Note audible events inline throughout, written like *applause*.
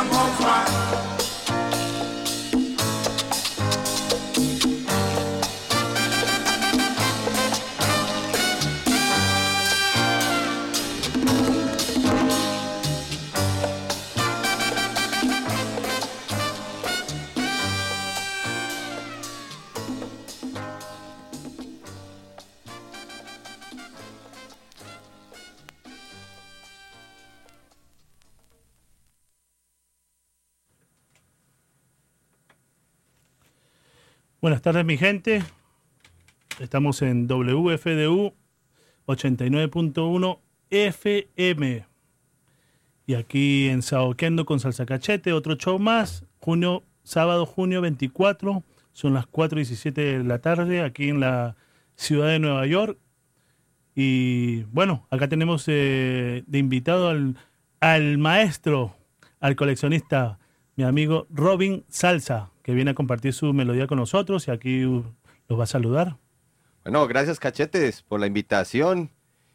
amour, Buenas tardes, mi gente. Estamos en WFDU 89.1 FM. Y aquí en Saoquendo con Salsa Cachete, otro show más. Junio, sábado, junio 24. Son las 4 y 17 de la tarde aquí en la ciudad de Nueva York. Y bueno, acá tenemos eh, de invitado al, al maestro, al coleccionista, mi amigo Robin Salsa, que viene a compartir su melodía con nosotros y aquí los va a saludar. Bueno, gracias Cachetes por la invitación.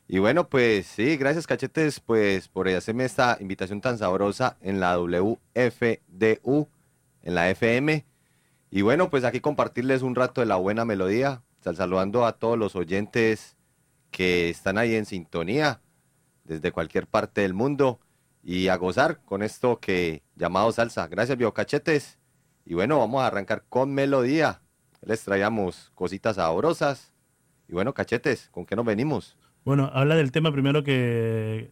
Y bueno, pues sí, gracias Cachetes pues por hacerme esta invitación tan sabrosa en la WFDU, en la FM. Y bueno, pues aquí compartirles un rato de la buena melodía, saludando a todos los oyentes que están ahí en sintonía desde cualquier parte del mundo y a gozar con esto que llamado salsa. Gracias, Biocachetes. Y bueno, vamos a arrancar con melodía. Les traíamos cositas sabrosas. Y bueno, cachetes, ¿con qué nos venimos? Bueno, habla del tema primero que,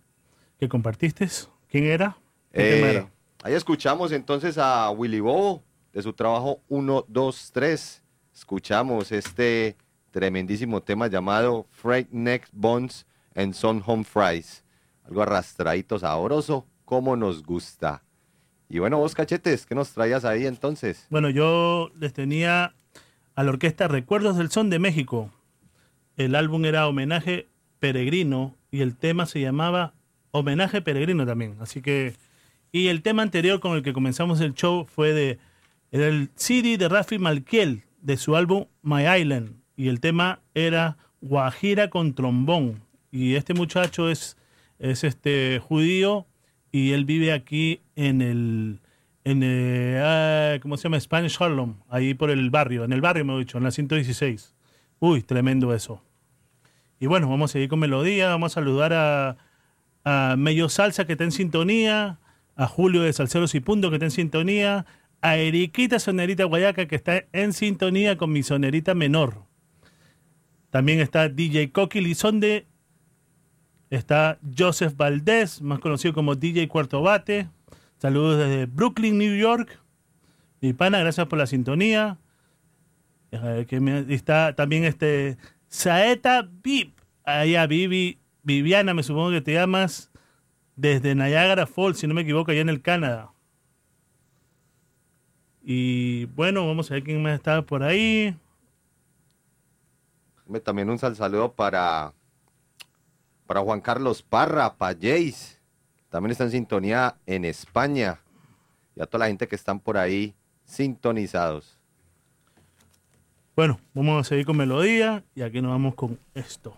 que compartiste. ¿Quién era? Eh, ahí escuchamos entonces a Willy Bobo de su trabajo 1, 2, 3. Escuchamos este tremendísimo tema llamado Freight Neck Bones and Son Home Fries. Algo arrastradito, sabroso, como nos gusta. Y bueno, vos cachetes, ¿qué nos traías ahí entonces? Bueno, yo les tenía a la orquesta Recuerdos del Son de México. El álbum era Homenaje Peregrino y el tema se llamaba Homenaje Peregrino también. Así que. Y el tema anterior con el que comenzamos el show fue de. Era el CD de Rafi Malkiel de su álbum My Island. Y el tema era Guajira con trombón. Y este muchacho es, es este judío y él vive aquí en el. En ah, ¿Cómo se llama? Spanish Harlem, ahí por el barrio, en el barrio me he dicho, en la 116. Uy, tremendo eso. Y bueno, vamos a seguir con melodía, vamos a saludar a, a Mello Salsa que está en sintonía, a Julio de Salceros y Punto que está en sintonía, a Eriquita Sonerita Guayaca que está en sintonía con mi sonerita menor. También está DJ Coqui Lizonde, está Joseph Valdés, más conocido como DJ Cuarto Bate. Saludos desde Brooklyn, New York. Mi pana, gracias por la sintonía. Está también este Saeta Vip. Allá, Vivi, Viviana, me supongo que te llamas desde Niagara Falls, si no me equivoco, allá en el Canadá. Y bueno, vamos a ver quién más está por ahí. También un saludo para, para Juan Carlos Parra, Jace. También está en sintonía en España. Y a toda la gente que están por ahí sintonizados. Bueno, vamos a seguir con melodía y aquí nos vamos con esto.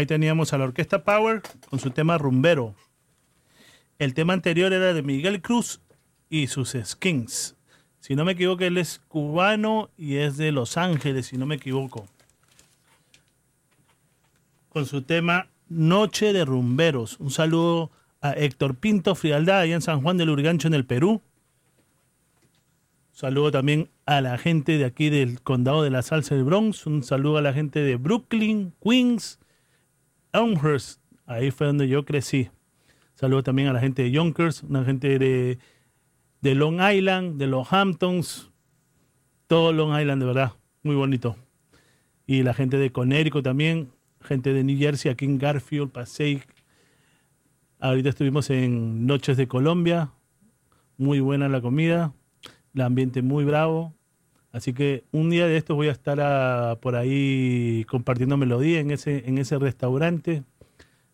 Ahí teníamos a la Orquesta Power con su tema rumbero. El tema anterior era de Miguel Cruz y sus Skins. Si no me equivoco, él es cubano y es de Los Ángeles, si no me equivoco. Con su tema Noche de Rumberos. Un saludo a Héctor Pinto Frialdad, allá en San Juan del Urigancho, en el Perú. saludo también a la gente de aquí del condado de la Salsa del Bronx. Un saludo a la gente de Brooklyn, Queens, Elmhurst. Ahí fue donde yo crecí. Saludo también a la gente de Yonkers, una gente de de Long Island, de los Hamptons, todo Long Island de verdad, muy bonito. Y la gente de Connecticut también, gente de New Jersey, aquí en Garfield, Passaic. Ahorita estuvimos en Noches de Colombia, muy buena la comida, el ambiente muy bravo. Así que un día de estos voy a estar por ahí compartiendo melodía en ese, restaurante.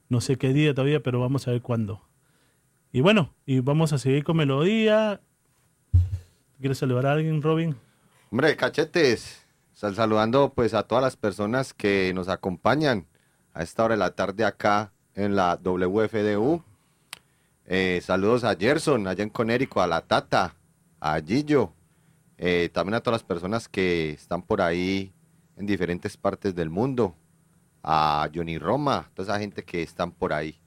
No sé qué día todavía, pero vamos a ver cuándo. Y bueno, y vamos a seguir con melodía. ¿Quieres saludar a alguien, Robin? Hombre, cachetes. Saludando pues a todas las personas que nos acompañan a esta hora de la tarde acá en la WFDU. Eh, saludos a Gerson, allá en Conérico, a la Tata, a Gillo, eh, también a todas las personas que están por ahí en diferentes partes del mundo, a Johnny Roma, toda esa gente que están por ahí.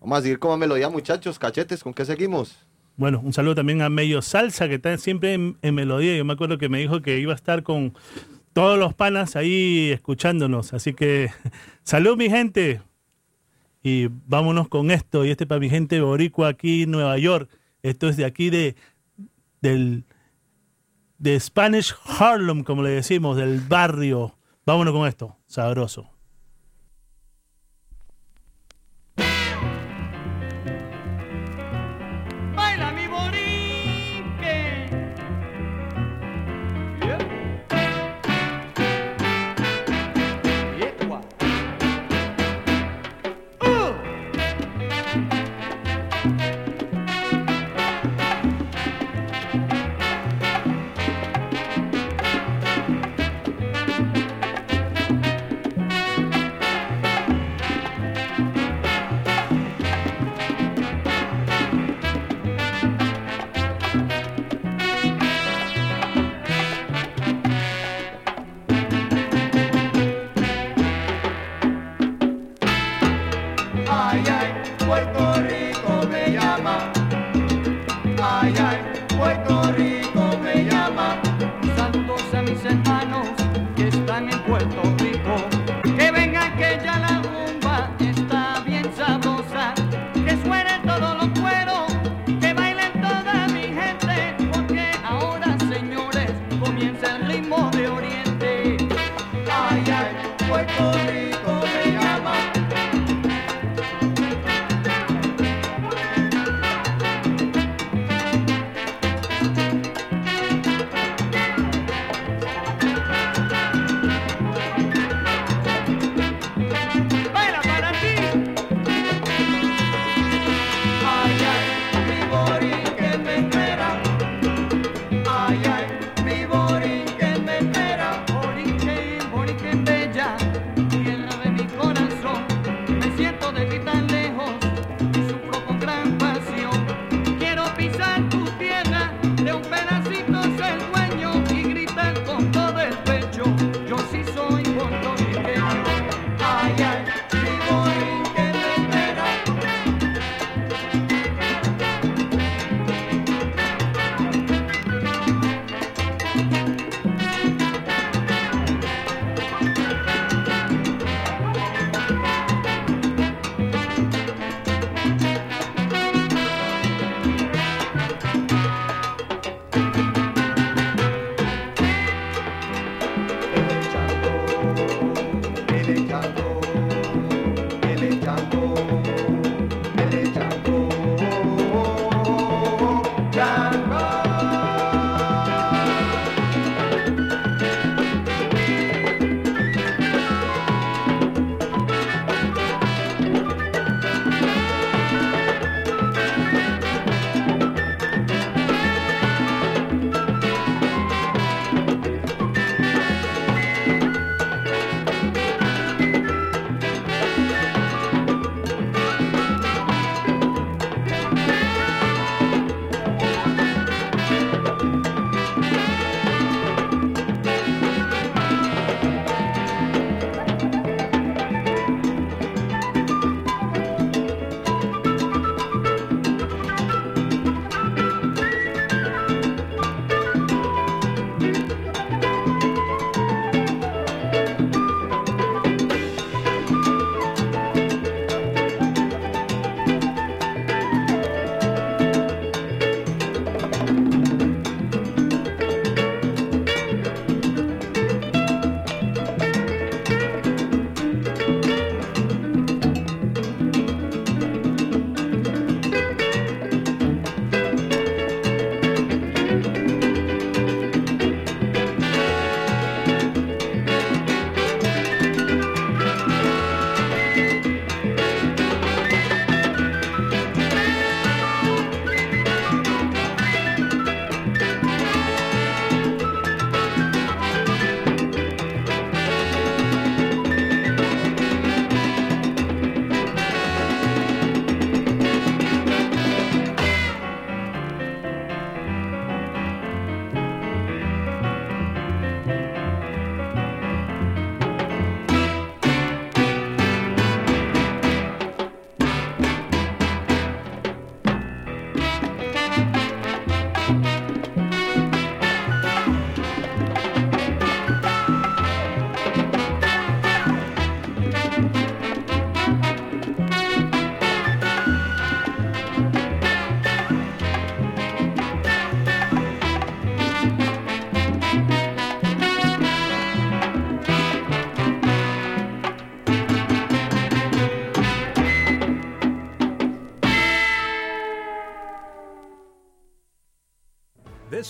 Vamos a seguir como melodía, muchachos, cachetes, ¿con qué seguimos? Bueno, un saludo también a Medio Salsa, que está siempre en, melodía. Yo me acuerdo que me dijo que iba a estar con todos los panas ahí escuchándonos. Así que, *laughs* salud mi gente. Y vámonos con esto. Y este para mi gente boricua aquí en Nueva York. Esto es de aquí de, del, de Spanish Harlem, como le decimos, del barrio. Vámonos con esto, sabroso.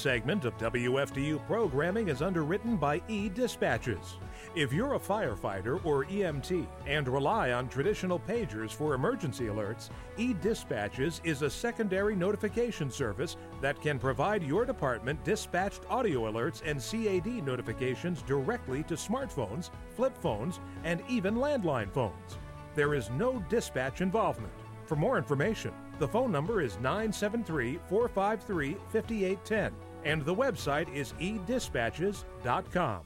Segment of WFDU programming is underwritten by E Dispatches. If you're a firefighter or EMT and rely on traditional pagers for emergency alerts, E Dispatches is a secondary notification service that can provide your department dispatched audio alerts and CAD notifications directly to smartphones, flip phones, and even landline phones. There is no dispatch involvement. For more information, the phone number is 973 453 5810 and the website is edispatches.com.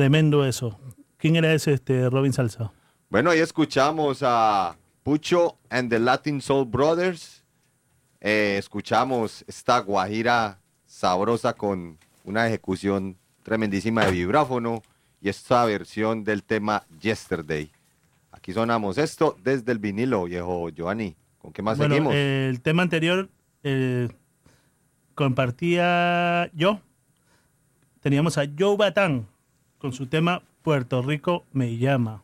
Tremendo eso. ¿Quién era ese este Robin Salsa? Bueno, ahí escuchamos a Pucho and the Latin Soul Brothers. Eh, escuchamos esta guajira sabrosa con una ejecución tremendísima de vibráfono y esta versión del tema Yesterday. Aquí sonamos esto desde el vinilo, viejo Giovanni. ¿Con qué más Bueno, seguimos? el tema anterior eh, compartía yo. Teníamos a Joe Batán con su tema Puerto Rico me llama.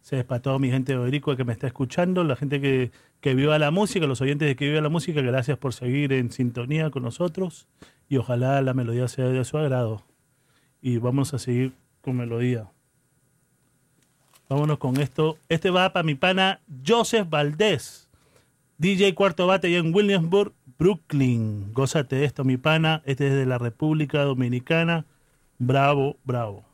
Se despató mi gente de que me está escuchando, la gente que, que viva la música, los oyentes de que viva la música, gracias por seguir en sintonía con nosotros y ojalá la melodía sea de su agrado. Y vamos a seguir con melodía. Vámonos con esto. Este va para mi pana Joseph Valdés, DJ Cuarto Bate en Williamsburg, Brooklyn. Gózate de esto, mi pana. Este es de la República Dominicana. Bravo, bravo.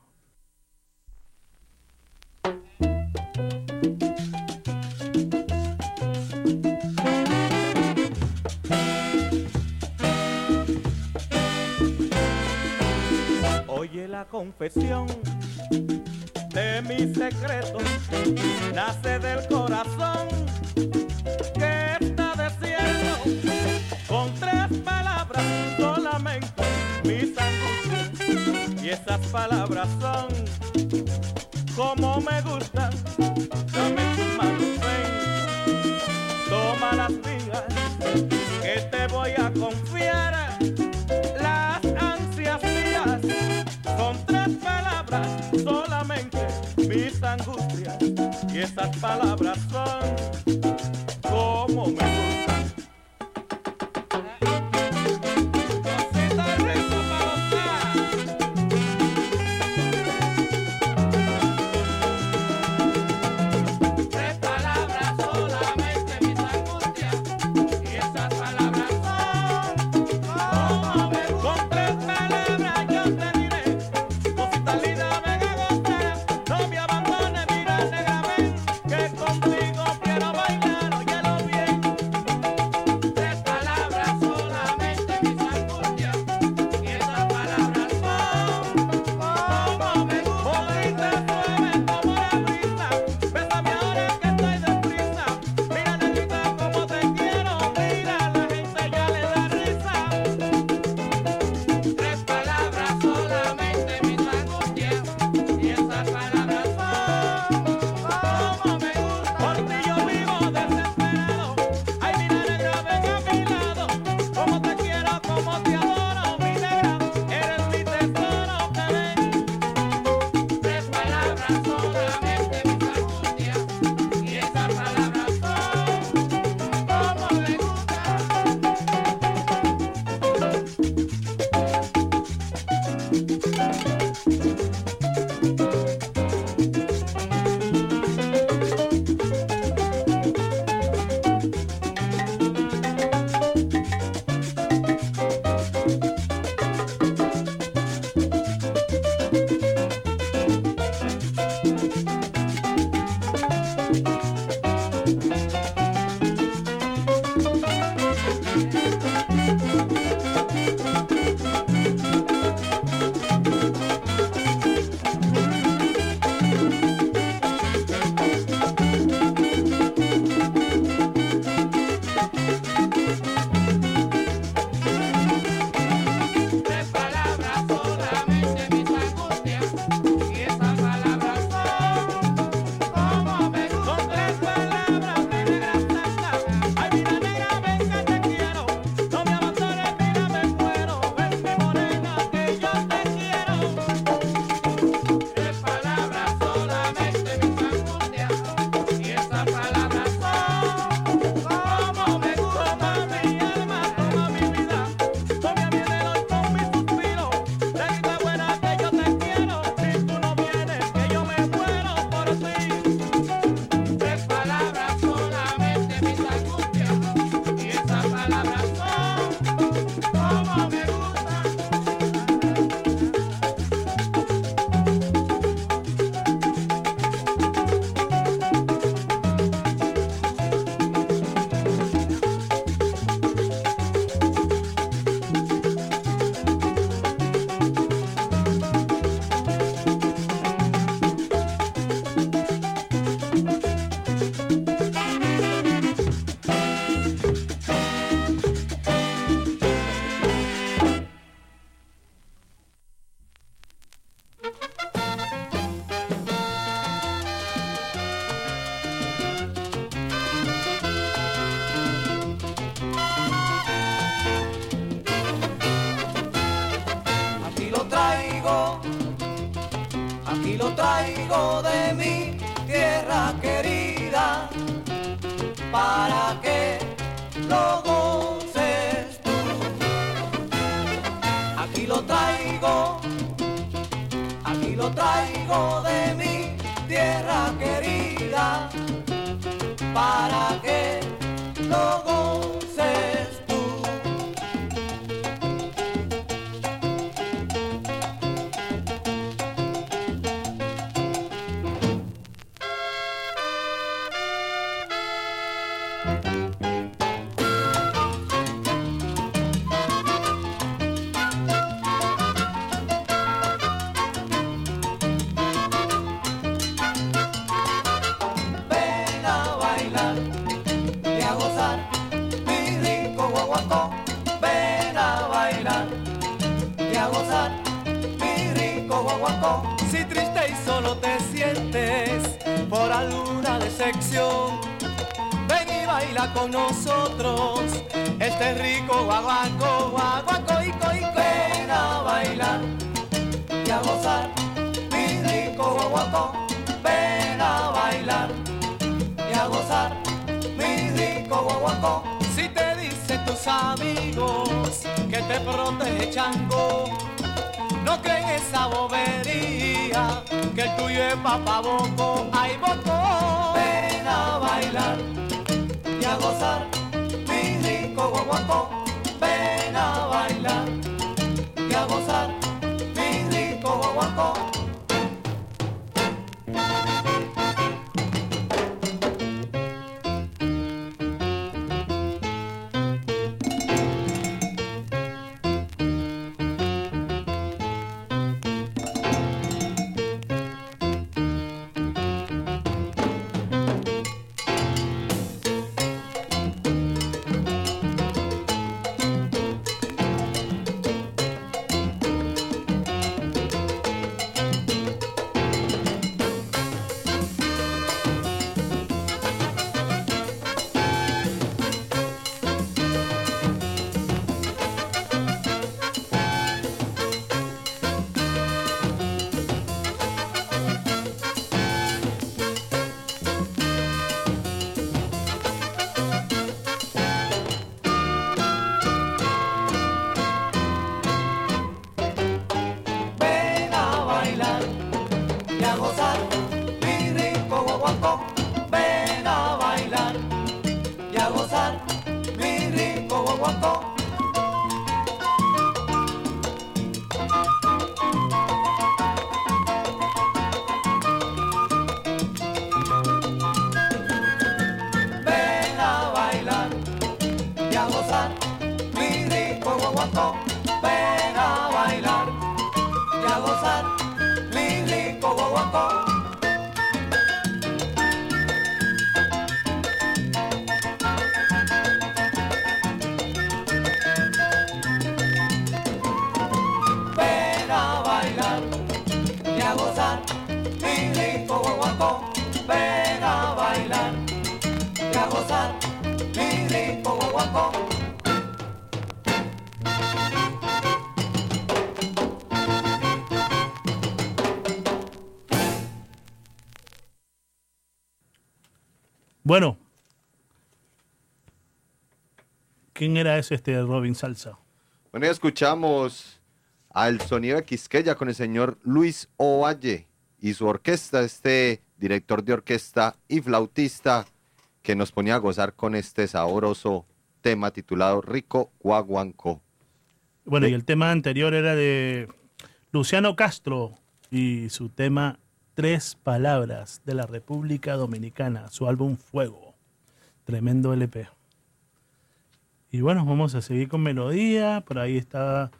confesión de mi secreto. Nace del corazón que está desierto. Con tres palabras solamente mis angustias y esas palabras son como me gusta solamente mis angustias y esas palabras son como me ¿Quién era ese este Robin Salsa? Bueno, ya escuchamos al sonido de Quisqueya con el señor Luis Ovalle y su orquesta, este director de orquesta y flautista que nos ponía a gozar con este sabroso tema titulado Rico Guaguancó. Bueno, y el tema anterior era de Luciano Castro y su tema Tres Palabras de la República Dominicana, su álbum Fuego. Tremendo LP. Y bueno, vamos a seguir con melodía. Por ahí está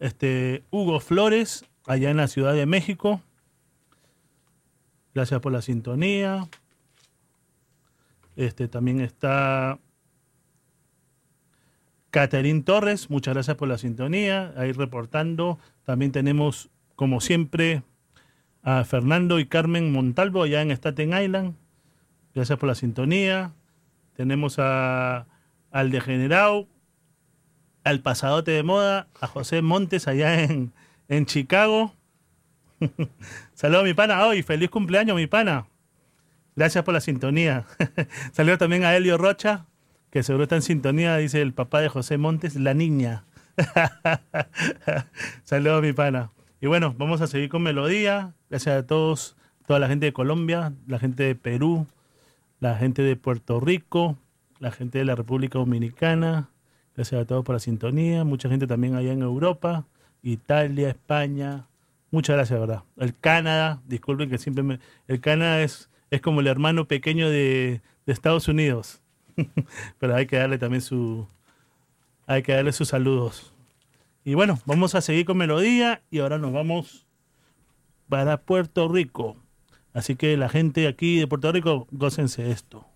este Hugo Flores, allá en la Ciudad de México. Gracias por la sintonía. Este también está Caterín Torres, muchas gracias por la sintonía, ahí reportando. También tenemos, como siempre, a Fernando y Carmen Montalvo allá en Staten Island. Gracias por la sintonía. Tenemos a, al degenerado, al pasadote de moda, a José Montes allá en, en Chicago. *laughs* Saludos mi pana hoy, feliz cumpleaños mi pana. Gracias por la sintonía. *laughs* Saludos también a Elio Rocha, que seguro está en sintonía, dice el papá de José Montes, la niña. *laughs* Saludos mi pana. Y bueno, vamos a seguir con melodía. Gracias a todos, toda la gente de Colombia, la gente de Perú, la gente de Puerto Rico, la gente de la República Dominicana. Gracias a todos por la sintonía. Mucha gente también allá en Europa, Italia, España. Muchas gracias, ¿verdad? El Canadá, disculpen que siempre me... El Canadá es, es como el hermano pequeño de, Estados Unidos. *laughs* Pero hay que darle también su... Hay que darle sus saludos. Y bueno, vamos a seguir con melodía y ahora nos vamos para Puerto Rico. Así que la gente aquí de Puerto Rico, gócense esto.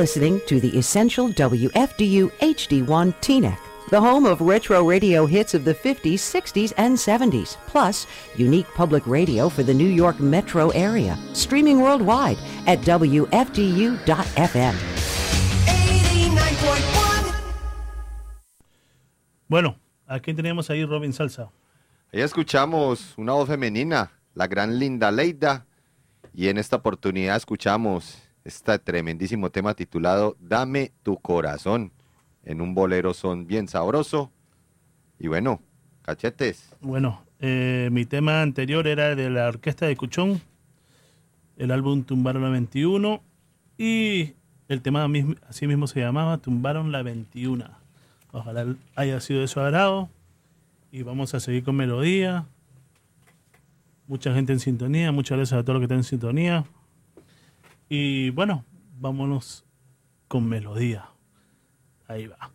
listening to the Essential WFDU HD1 TNEC, the home of retro radio hits of the 50s, 60s, and 70s, plus unique public radio for the New York metro area, streaming worldwide at WFDU.FM. 89.1 Bueno, aquí tenemos ahí Robin Salsa. Ahí escuchamos una voz femenina, la gran Linda Leida, y en esta oportunidad escuchamos este tremendísimo tema titulado Dame tu corazón, en un bolero son bien sabroso. Y bueno, cachetes. Bueno, eh, mi tema anterior era de la orquesta de Cuchón, el álbum Tumbaron la 21 y el tema así mismo se llamaba Tumbaron la 21. Ojalá haya sido de su agrado y vamos a seguir con melodía. Mucha gente en sintonía, muchas gracias a todos los que están en sintonía. Y bueno, vámonos con melodía. Ahí va.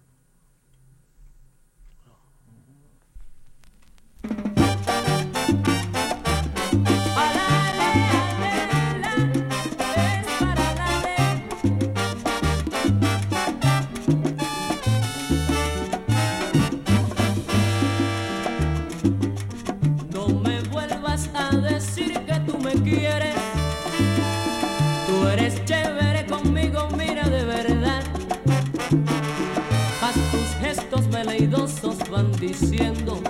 Diciendo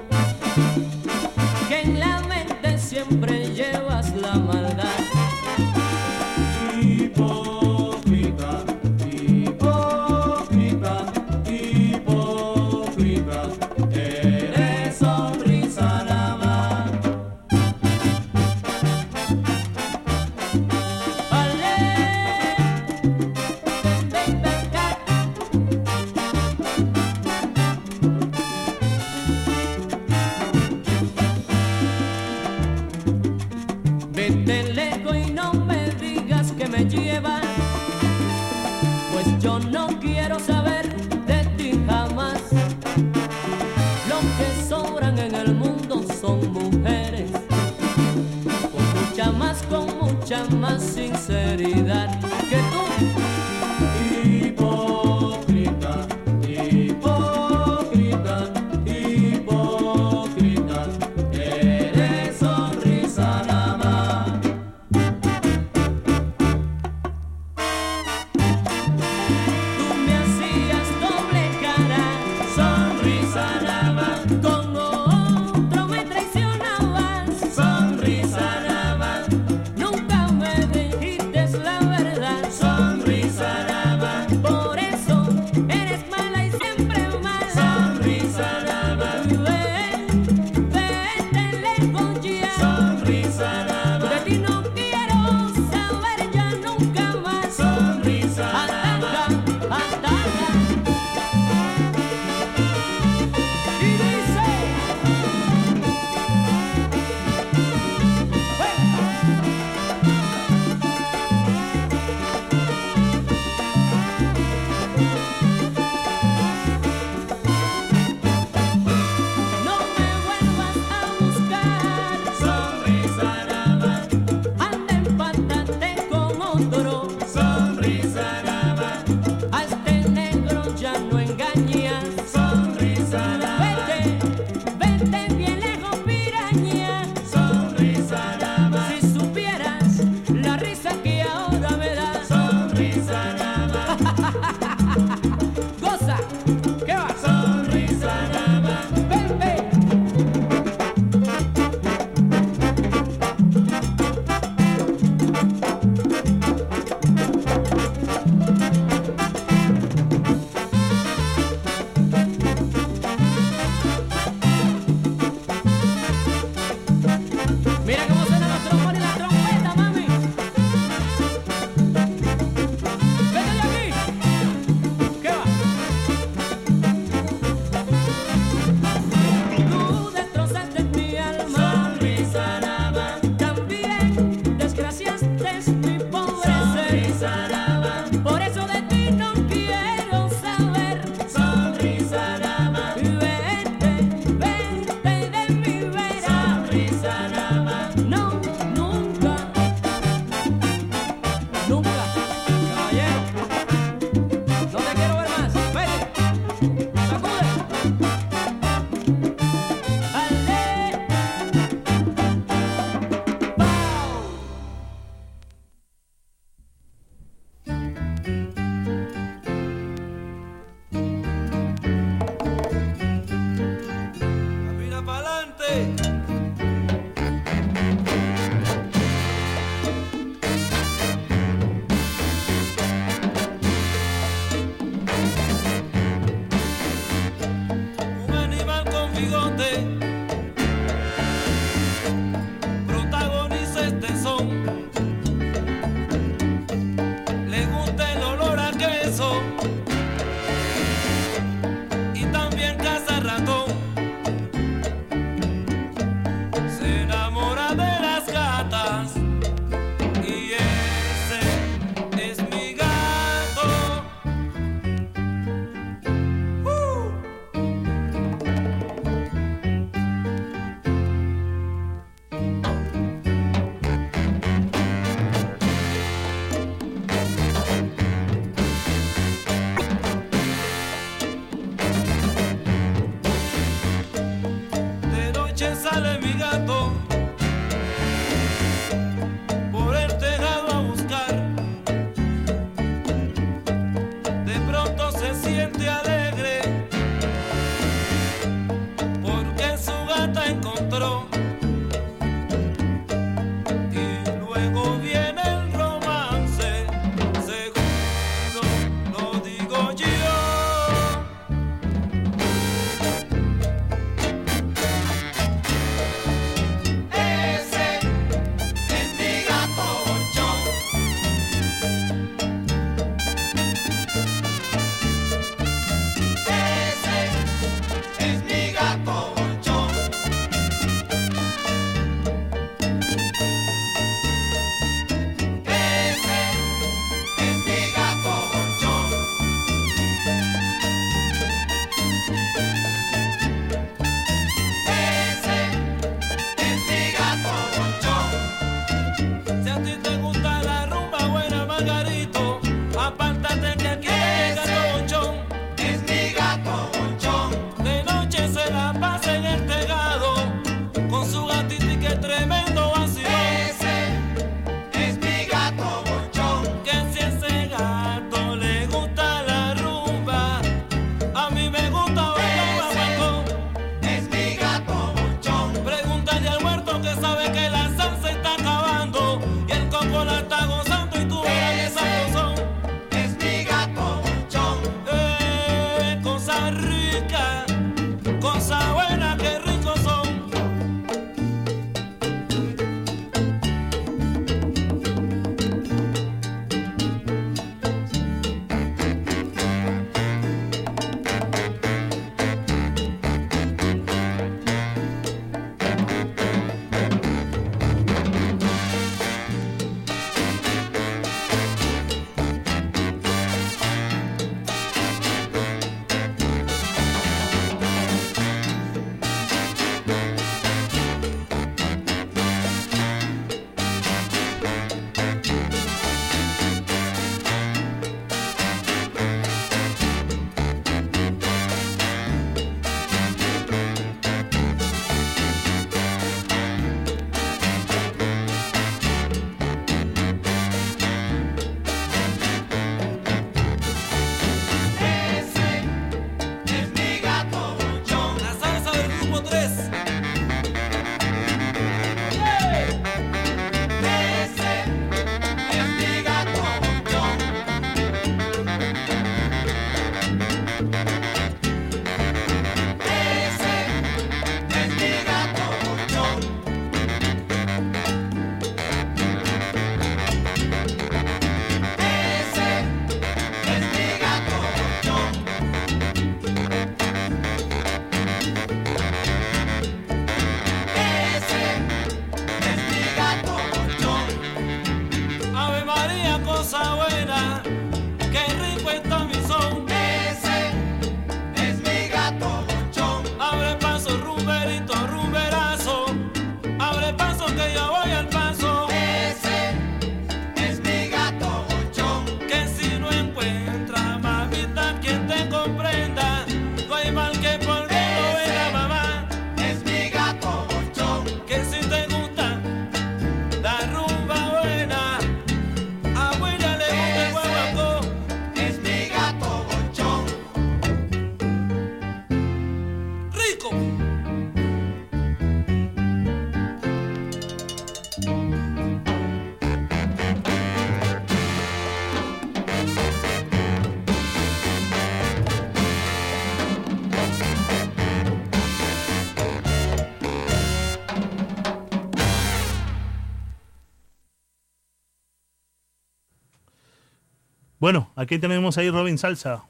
Aquí tenemos ahí Robin Salsa.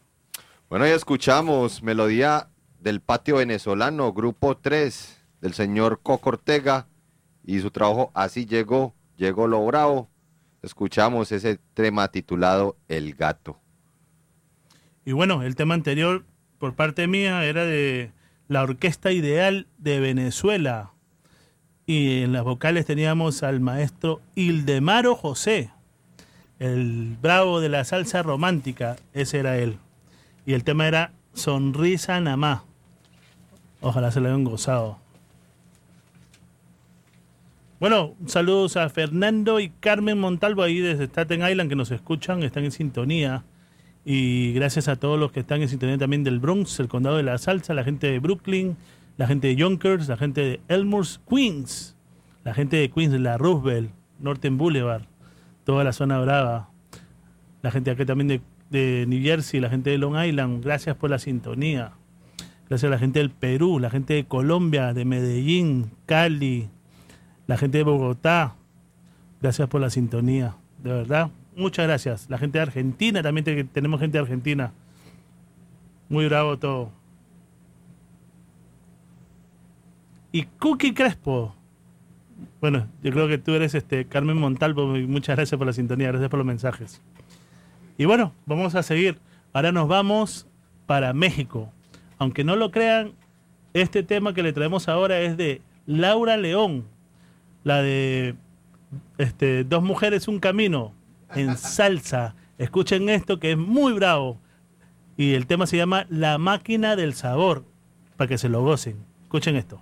Bueno, ya escuchamos melodía del patio venezolano, grupo 3, del señor Coco Ortega y su trabajo Así llegó, llegó lo bravo. Escuchamos ese tema titulado El gato. Y bueno, el tema anterior por parte mía era de la Orquesta Ideal de Venezuela. Y en las vocales teníamos al maestro Ildemaro José, el bravo de la salsa romántica, ese era él. Y el tema era Sonrisa Namá. Ojalá se lo hayan gozado. Bueno, saludos a Fernando y Carmen Montalvo ahí desde Staten Island que nos escuchan, están en sintonía. Y gracias a todos los que están en sintonía también del Bronx, el condado de la salsa, la gente de Brooklyn, la gente de Yonkers, la gente de Elmhurst, Queens, la gente de Queens, la Roosevelt, Norton Boulevard, toda la zona brava, la gente aquí también de, de New Jersey, la gente de Long Island, gracias por la sintonía. Gracias a la gente del Perú, la gente de Colombia, de Medellín, Cali, la gente de Bogotá. Gracias por la sintonía, de verdad. Muchas gracias. La gente de Argentina, también te- tenemos gente de Argentina. Muy bravo todo. Y Cookie Crespo. Bueno, yo creo que tú eres este Carmen Montalvo. y Muchas gracias por la sintonía, gracias por los mensajes. Y bueno, vamos a seguir. Ahora nos vamos para México. Aunque no lo crean, este tema que le traemos ahora es de Laura León, la de este, Dos mujeres, un camino, en *laughs* salsa. Escuchen esto que es muy bravo. Y el tema se llama La máquina del sabor, para que se lo gocen. Escuchen esto.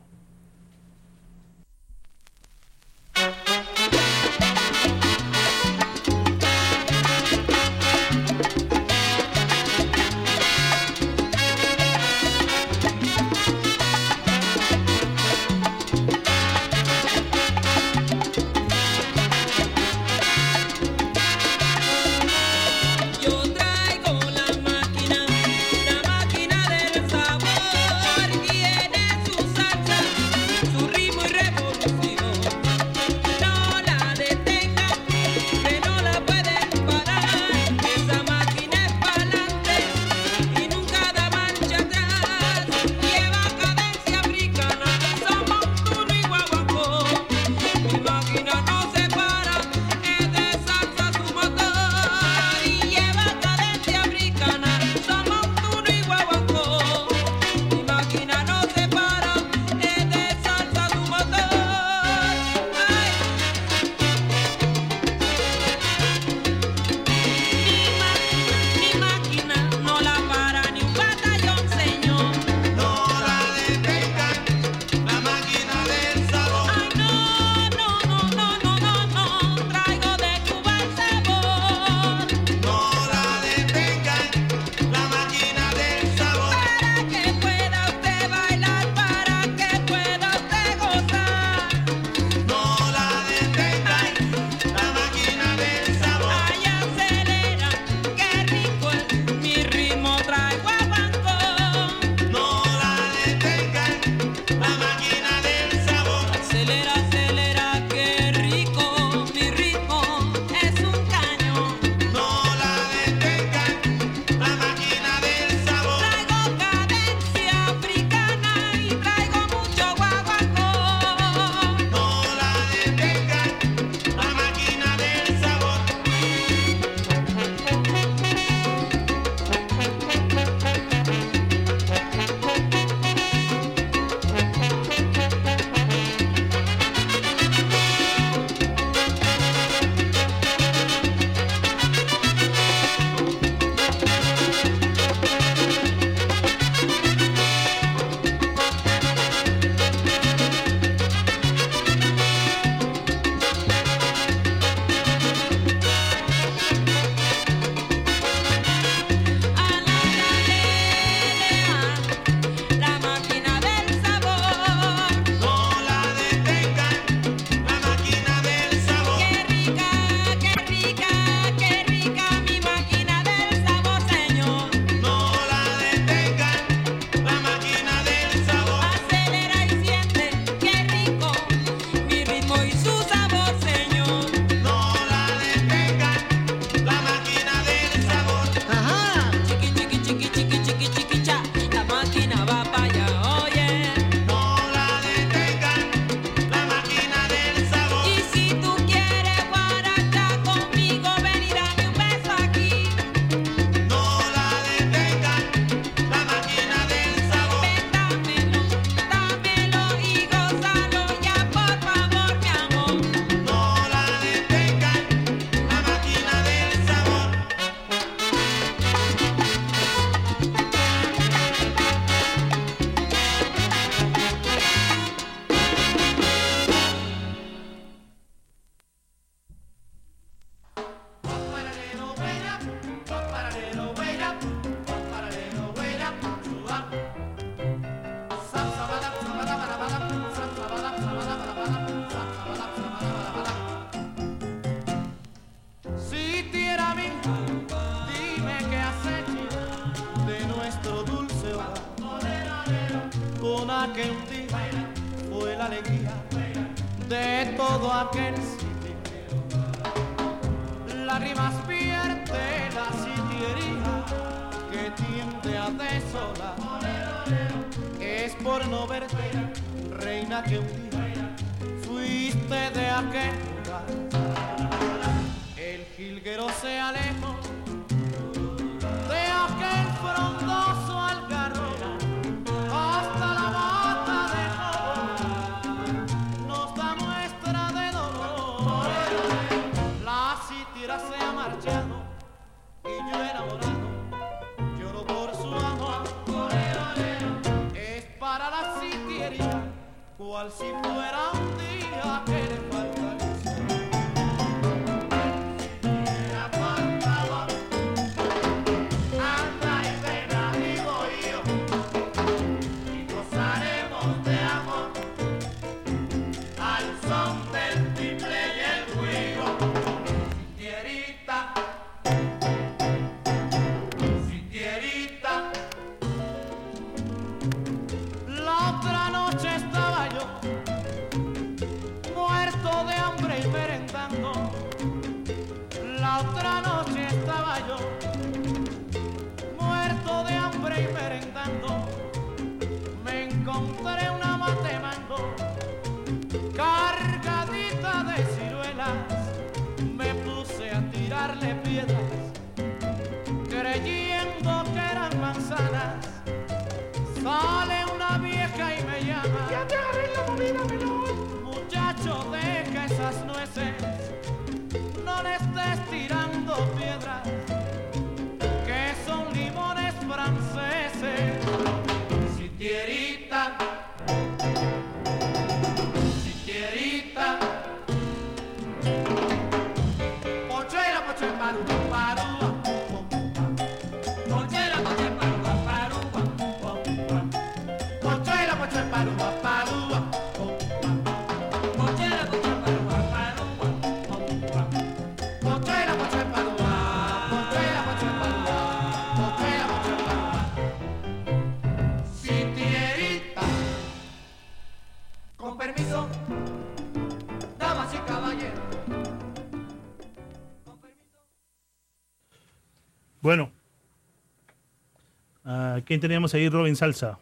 Quién teníamos ahí, Robin Salsa?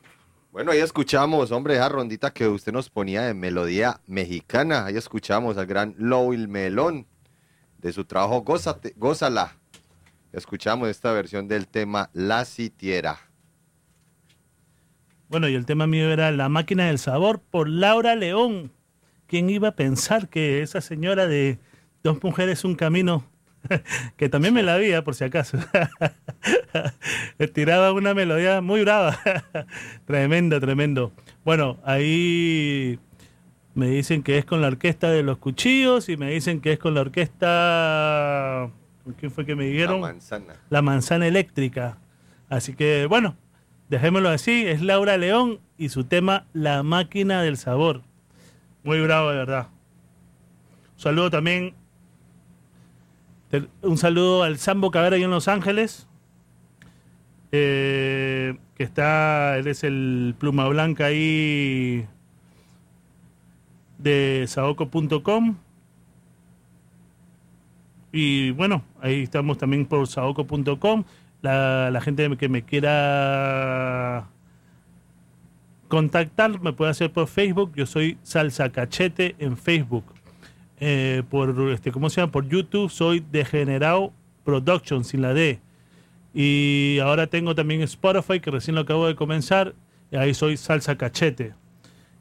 Bueno, ahí escuchamos, hombre, esa rondita que usted nos ponía de melodía mexicana. Ahí escuchamos al gran Lowell Melón de su trabajo Gózate, Gózala. Escuchamos esta versión del tema La Sitiera. Bueno, y el tema mío era La máquina del sabor por Laura León. ¿Quién iba a pensar que esa señora de dos mujeres, un camino, *laughs* que también me la había por si acaso, *laughs* tiraba una melodía muy brava. *laughs* tremendo, tremendo. Bueno, ahí me dicen que es con la orquesta de los cuchillos y me dicen que es con la orquesta... ¿con ¿Quién fue que me La dijeron? manzana. la manzana eléctrica. Así que bueno, dejémoslo así, es Laura León y su tema La máquina del sabor. Muy bravo, de verdad. Un saludo también, un saludo al Sambo Cabrera ahí en Los Ángeles, eh, que está, él es el pluma blanca ahí de saoco.com. Y bueno, ahí estamos también por saoco.com. La, la gente que me quiera contactar me puede hacer por Facebook. Yo soy Salsa Cachete en Facebook. Eh, por este, ¿cómo se llama? Por YouTube soy Degenerado Production sin la D. Y ahora tengo también Spotify que recién lo acabo de comenzar. Y ahí soy Salsa Cachete.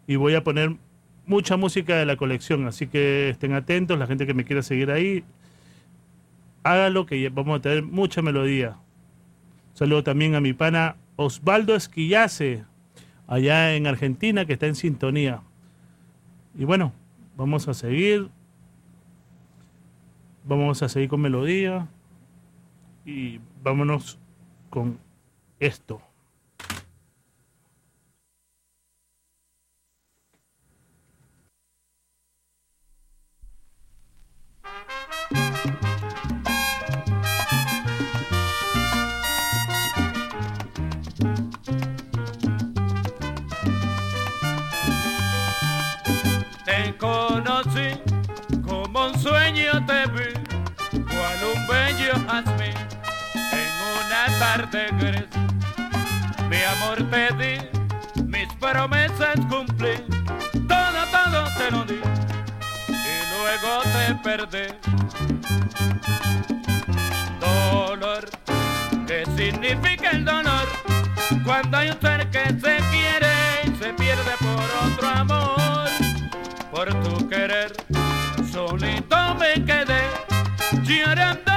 Y voy a poner mucha música de la colección. Así que estén atentos, la gente que me quiera seguir ahí. Hágalo que vamos a tener mucha melodía. Saludo también a mi pana Osvaldo Esquillace, allá en Argentina, que está en sintonía. Y bueno, vamos a seguir. Vamos a seguir con melodía. Y vámonos con esto. tarde gris. Mi amor pedí, mis promesas cumplí, todo, todo te lo di y luego te perdí. Dolor, ¿qué significa el dolor? Cuando hay un ser que se quiere y se pierde por otro amor, por tu querer, solito me quedé llorando.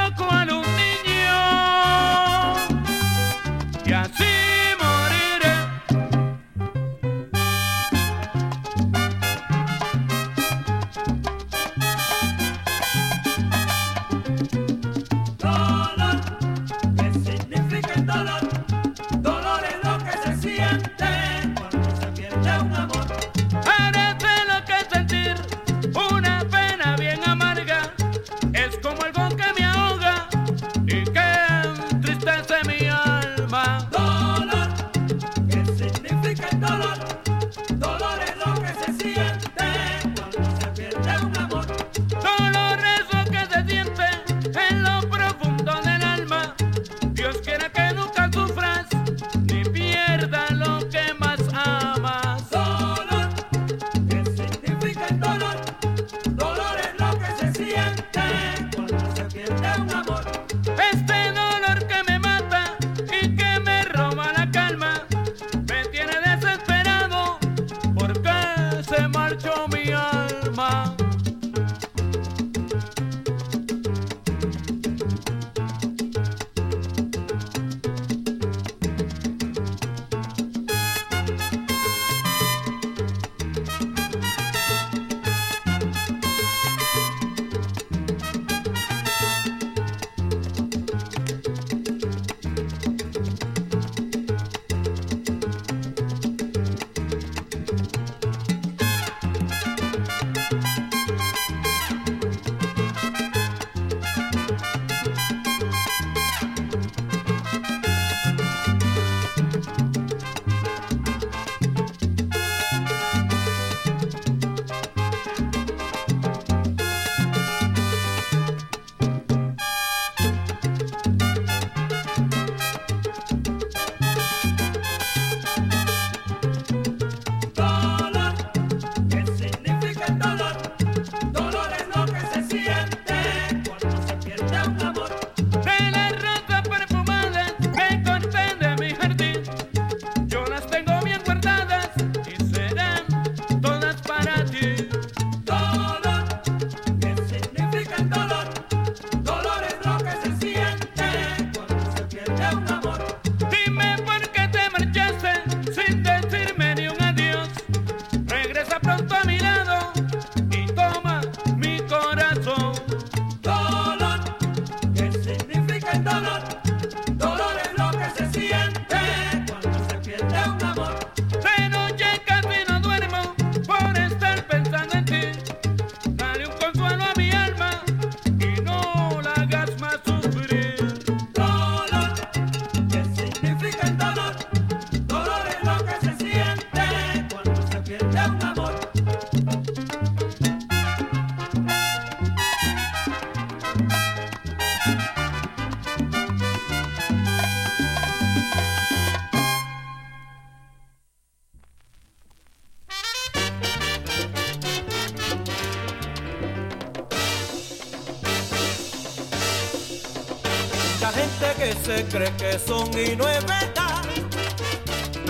que son y no es verdad.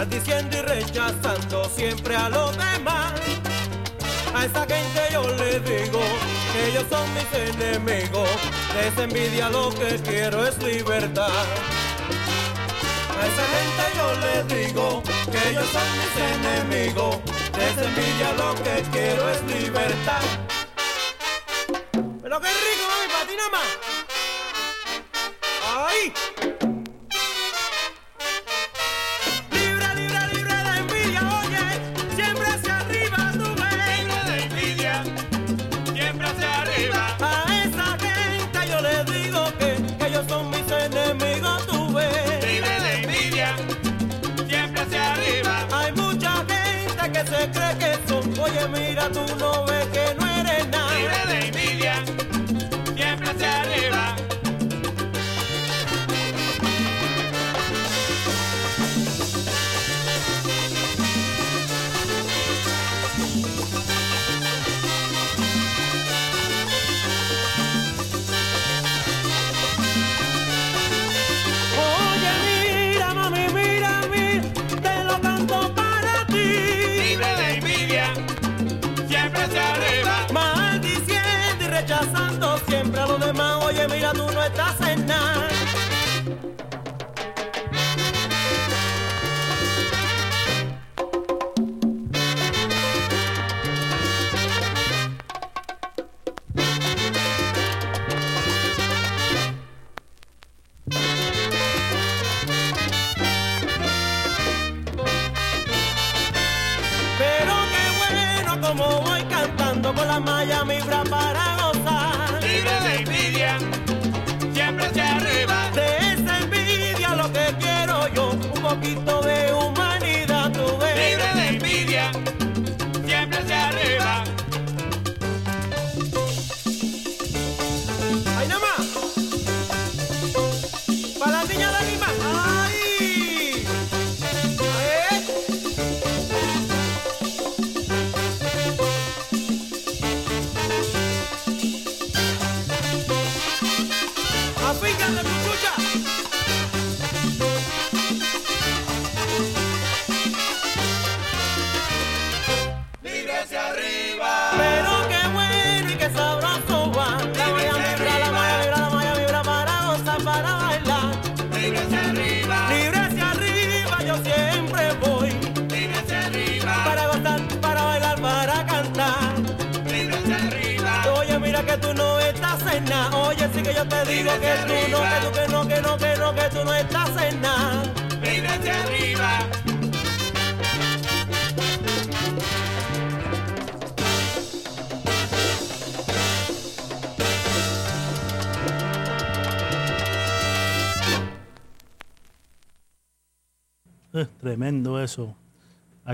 Estás y rechazando siempre a los demás. A esa gente yo le digo que ellos son mis enemigos. Les envidia lo que quiero es libertad. A esa gente yo les digo que ellos son mis enemigos. Les envidia lo que quiero es libertad.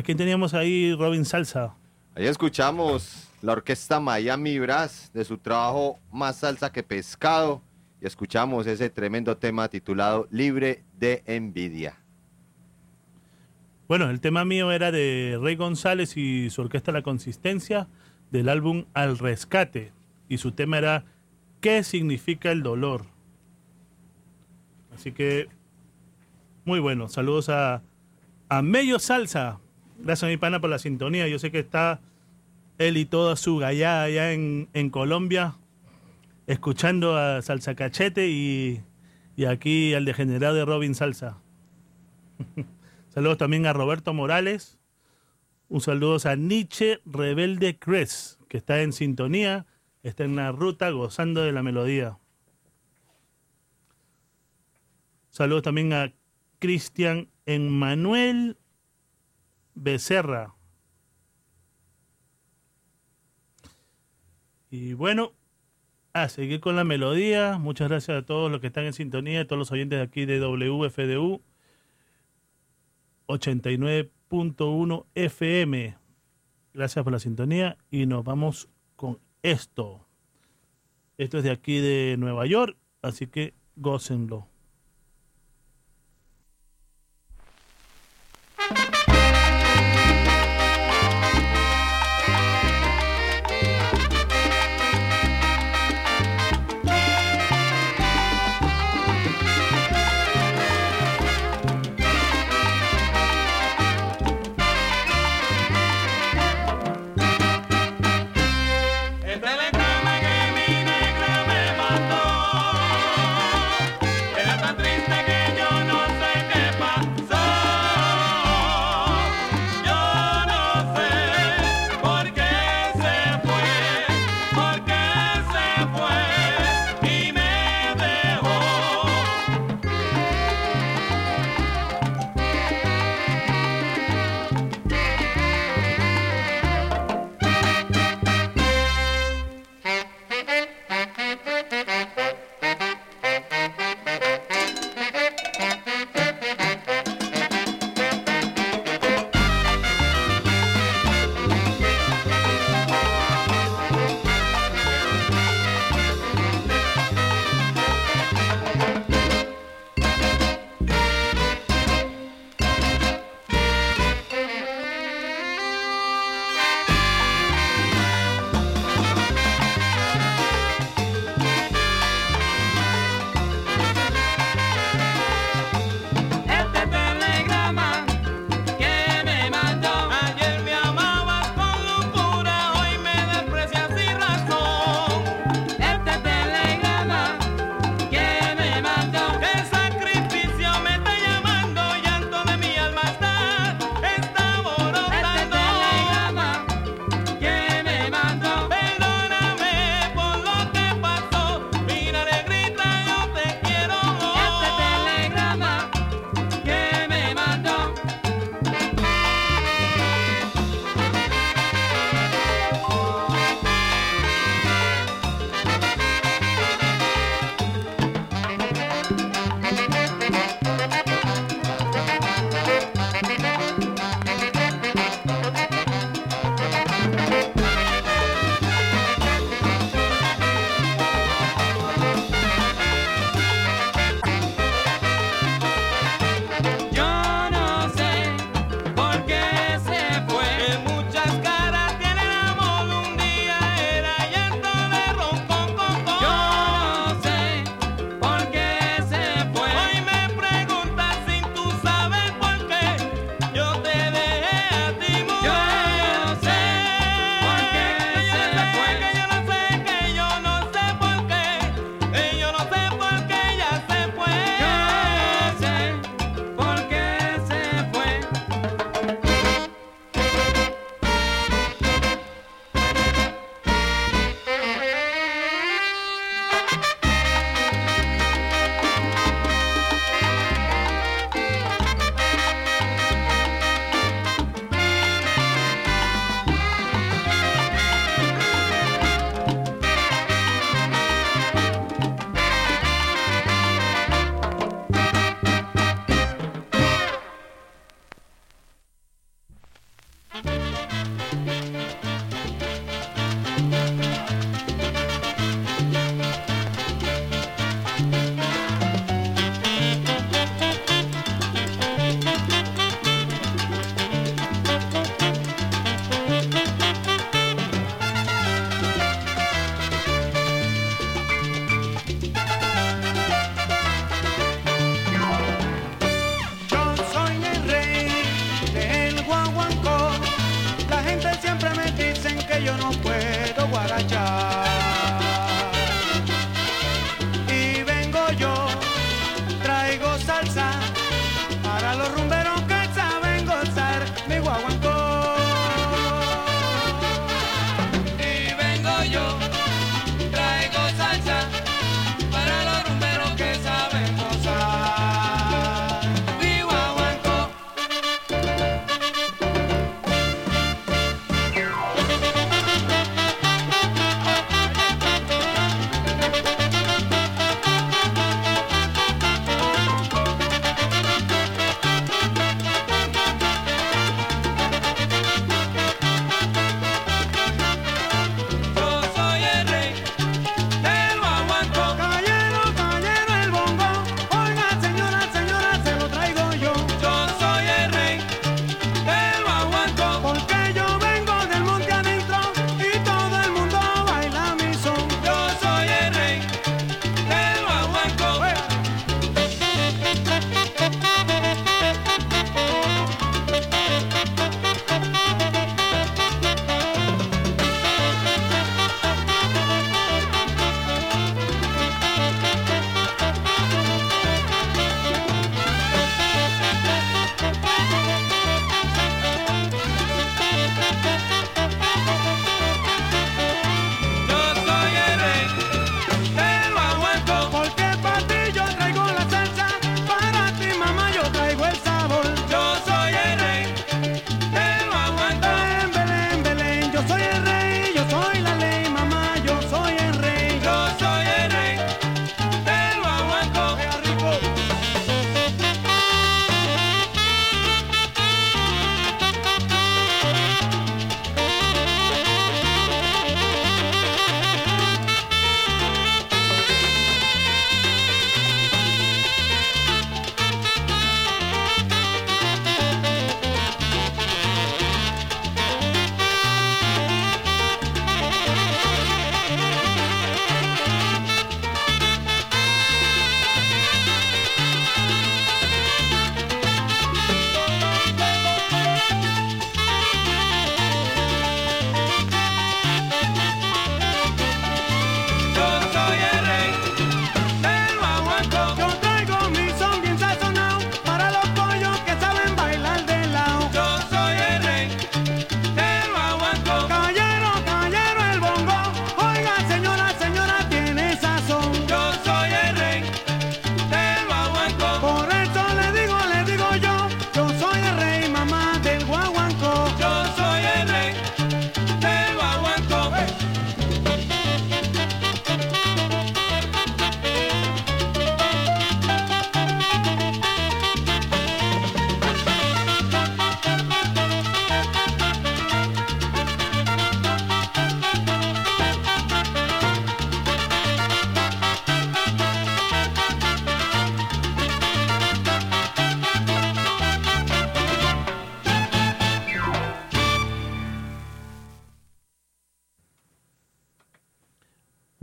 Quién teníamos ahí, Robin Salsa? Ahí escuchamos la orquesta Miami Brass de su trabajo Más salsa que pescado y escuchamos ese tremendo tema titulado Libre de envidia. Bueno, el tema mío era de Rey González y su orquesta La Consistencia del álbum Al Rescate. Y su tema era ¿Qué significa el dolor? Así que, muy bueno. Saludos a, a Mello Salsa. Gracias, mi pana, por la sintonía. Yo sé que está él y toda su gallada allá en, en Colombia, escuchando a Salsa Cachete y, y aquí al degenerado de Robin Salsa. *laughs* Saludos también a Roberto Morales. Un saludo a Nietzsche Rebelde Cres, que está en sintonía, está en la ruta gozando de la melodía. Saludos también a Cristian Emmanuel Becerra. Y bueno, a seguir con la melodía. Muchas gracias a todos los que están en sintonía, a todos los oyentes de aquí de WFDU 89.1 FM. Gracias por la sintonía y nos vamos con esto. Esto es de aquí de Nueva York, así que gócenlo.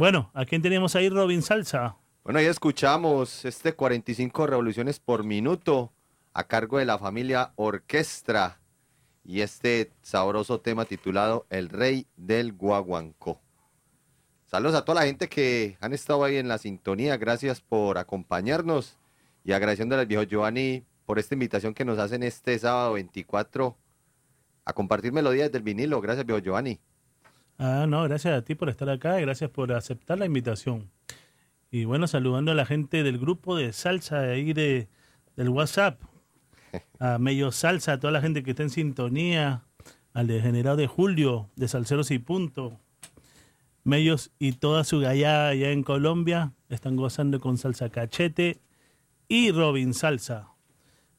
Bueno, ¿a quién tenemos ahí, Robin Salsa? Bueno, ya escuchamos este 45 revoluciones por minuto a cargo de la familia Orquestra y este sabroso tema titulado El Rey del Guaguancó. Saludos a toda la gente que han estado ahí en la sintonía. Gracias por acompañarnos y agradeciéndole al viejo Giovanni por esta invitación que nos hacen este sábado 24 a compartir melodías del vinilo. Gracias, viejo Giovanni. Ah, no, gracias a ti por estar acá gracias por aceptar la invitación. Y bueno, saludando a la gente del grupo de salsa de ahí de, del WhatsApp, a Mello Salsa, a toda la gente que está en sintonía, al degenerado de Julio, de Salceros y Punto. Mellos y toda su gallada allá en Colombia están gozando con salsa cachete y Robin Salsa.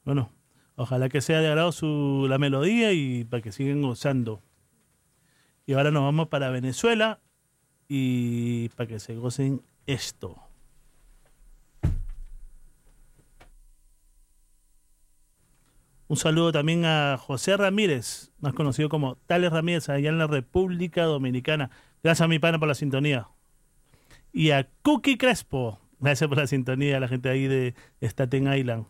Bueno, ojalá que sea de agrado su, la melodía y para que sigan gozando. Y ahora nos vamos para Venezuela y para que se gocen esto. Un saludo también a José Ramírez, más conocido como Tales Ramírez, allá en la República Dominicana. Gracias a mi pana por la sintonía. Y a Cookie Crespo, gracias por la sintonía, a la gente ahí de Staten Island.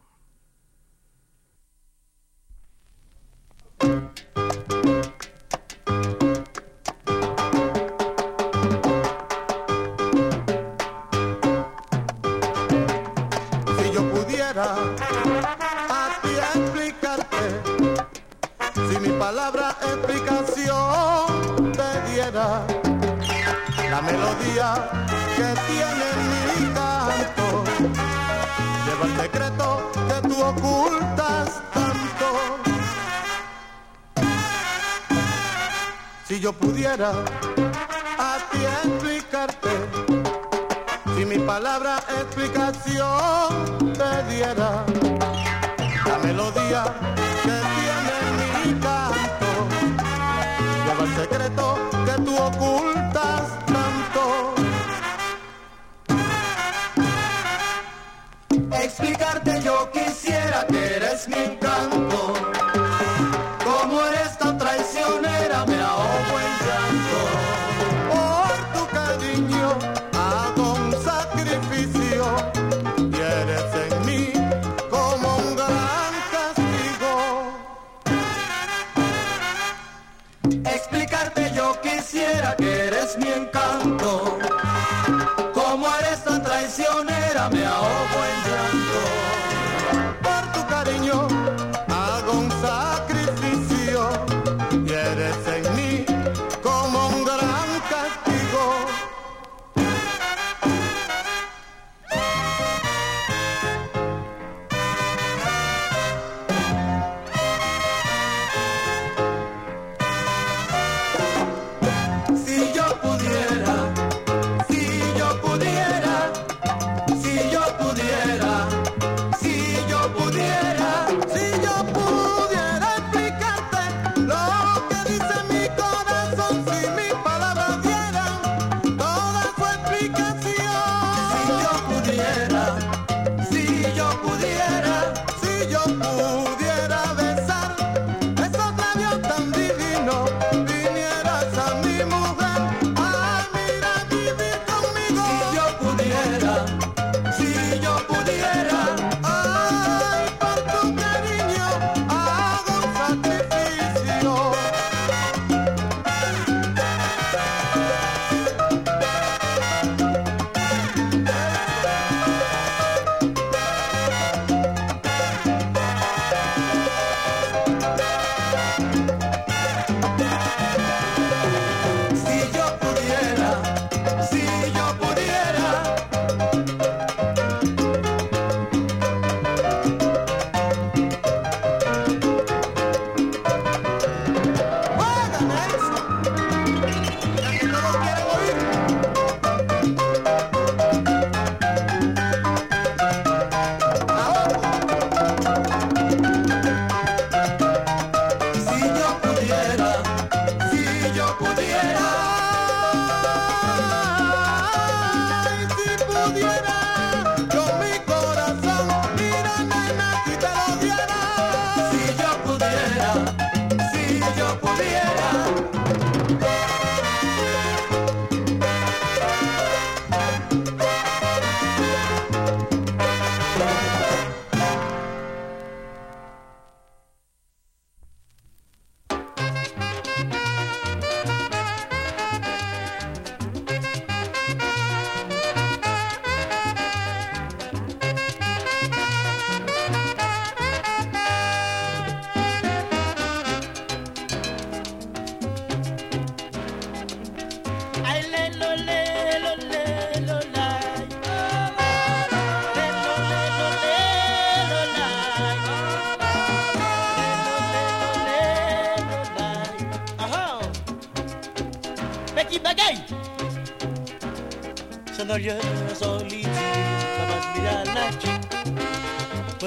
que tiene mi canto. Lleva el secreto que tú ocultas tanto. Si yo pudiera a ti explicarte, si mi palabra explicación te diera, la melodía que tiene mi canto, lleva el secreto que tú ocultas Explicarte yo quisiera que eres mi encanto.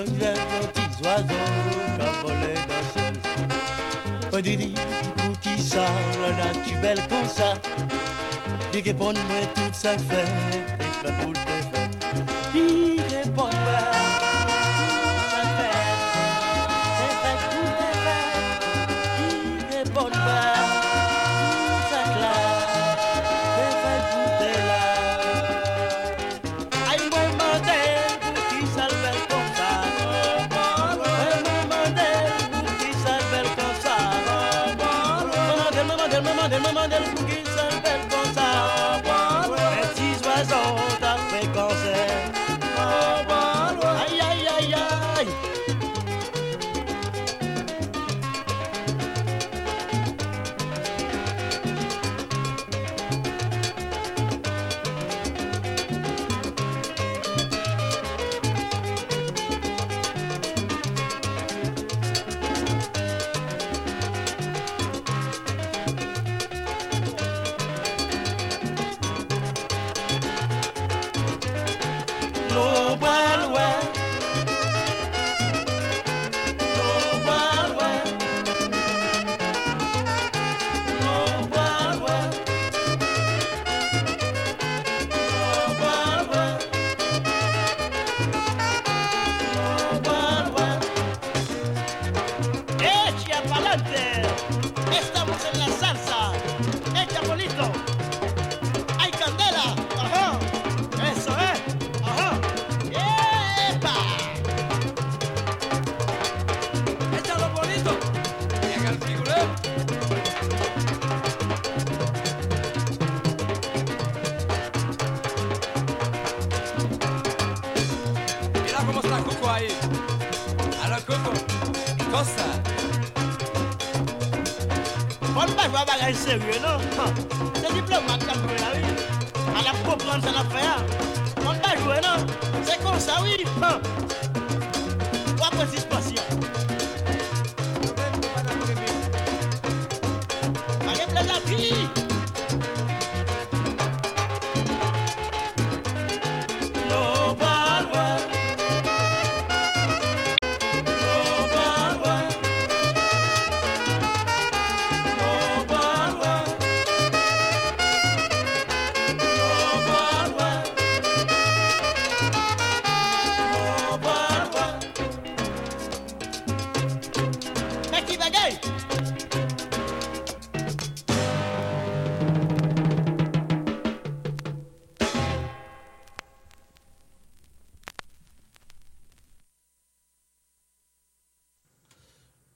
reviennent nos petits oiseaux comme voler nos seuls. Oh Didi, pour qui ça, la nature belle comme ça, dis que pour nous toute sa fête.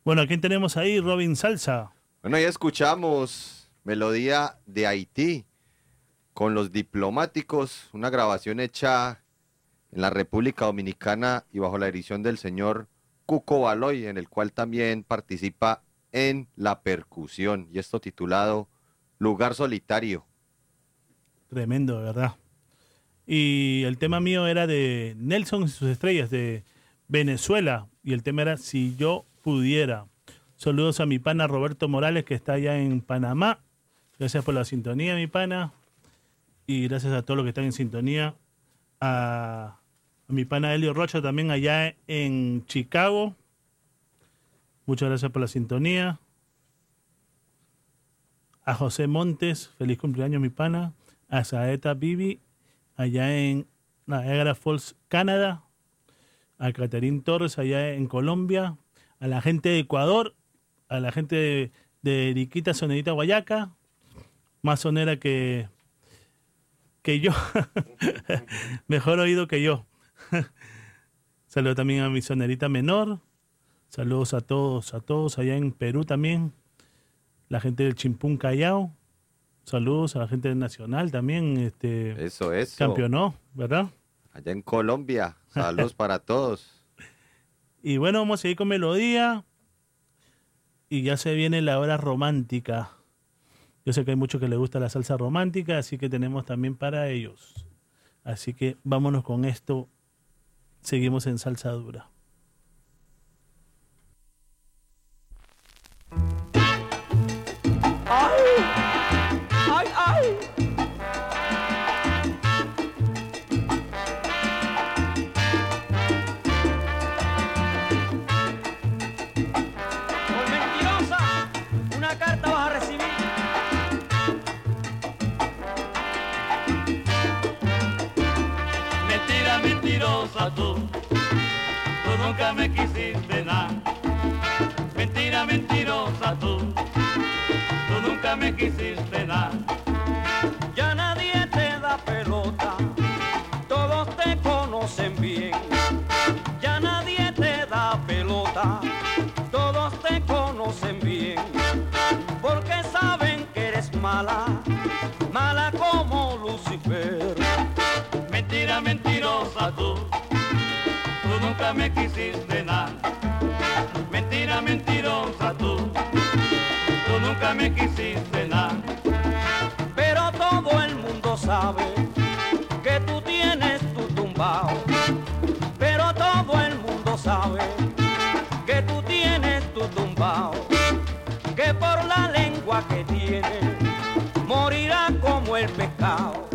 Bueno, ¿a quién tenemos ahí? Robin Salsa. Bueno, ya escuchamos Melodía de Haití con los diplomáticos, una grabación hecha en la República Dominicana y bajo la edición del señor Cuco Baloy, en el cual también participa en la percusión, y esto titulado Lugar Solitario. Tremendo, de verdad. Y el tema mío era de Nelson y sus estrellas de Venezuela. Y el tema era Si yo pudiera. Saludos a mi pana Roberto Morales, que está allá en Panamá. Gracias por la sintonía, mi pana. Y gracias a todos los que están en sintonía. A, mi pana Elio Rocha también allá en Chicago. Muchas gracias por la sintonía. A José Montes, feliz cumpleaños, mi pana. A Saeta Bibi, allá en Niagara Falls, Canadá. A Caterín Torres, allá en Colombia. A la gente de Ecuador. A la gente de, de Riquita Sonerita Guayaca. Más sonera que, que yo. *laughs* Mejor oído que yo. *laughs* Saludos también a mi sonerita menor. Saludos a todos, a todos allá en Perú también. La gente del Chimpún Callao. Saludos a la gente del Nacional también. Este, Eso, eso. campeonó, ¿verdad? Allá en Colombia. Saludos *laughs* para todos. Y bueno, vamos a seguir con melodía. Y ya se viene la hora romántica. Yo sé que hay muchos que les gusta la salsa romántica, así que tenemos también para ellos. Así que vámonos con esto. Seguimos en salsa dura. Ay, nunca me quisiste nada. Mentira mentirosa tú, tú nunca me quisiste nada. Ya nadie te da pelota, todos te conocen bien. Ya nadie te da pelota, todos te conocen bien. Porque saben que eres mala, mala como me quisiste nada. Mentira mentirosa tú, tú nunca me quisiste nada. Pero todo el mundo sabe que tú tienes tu tumbao. Pero todo el mundo sabe que tú tienes tu tumbao. Que por la lengua que tienes morirá como el pescado.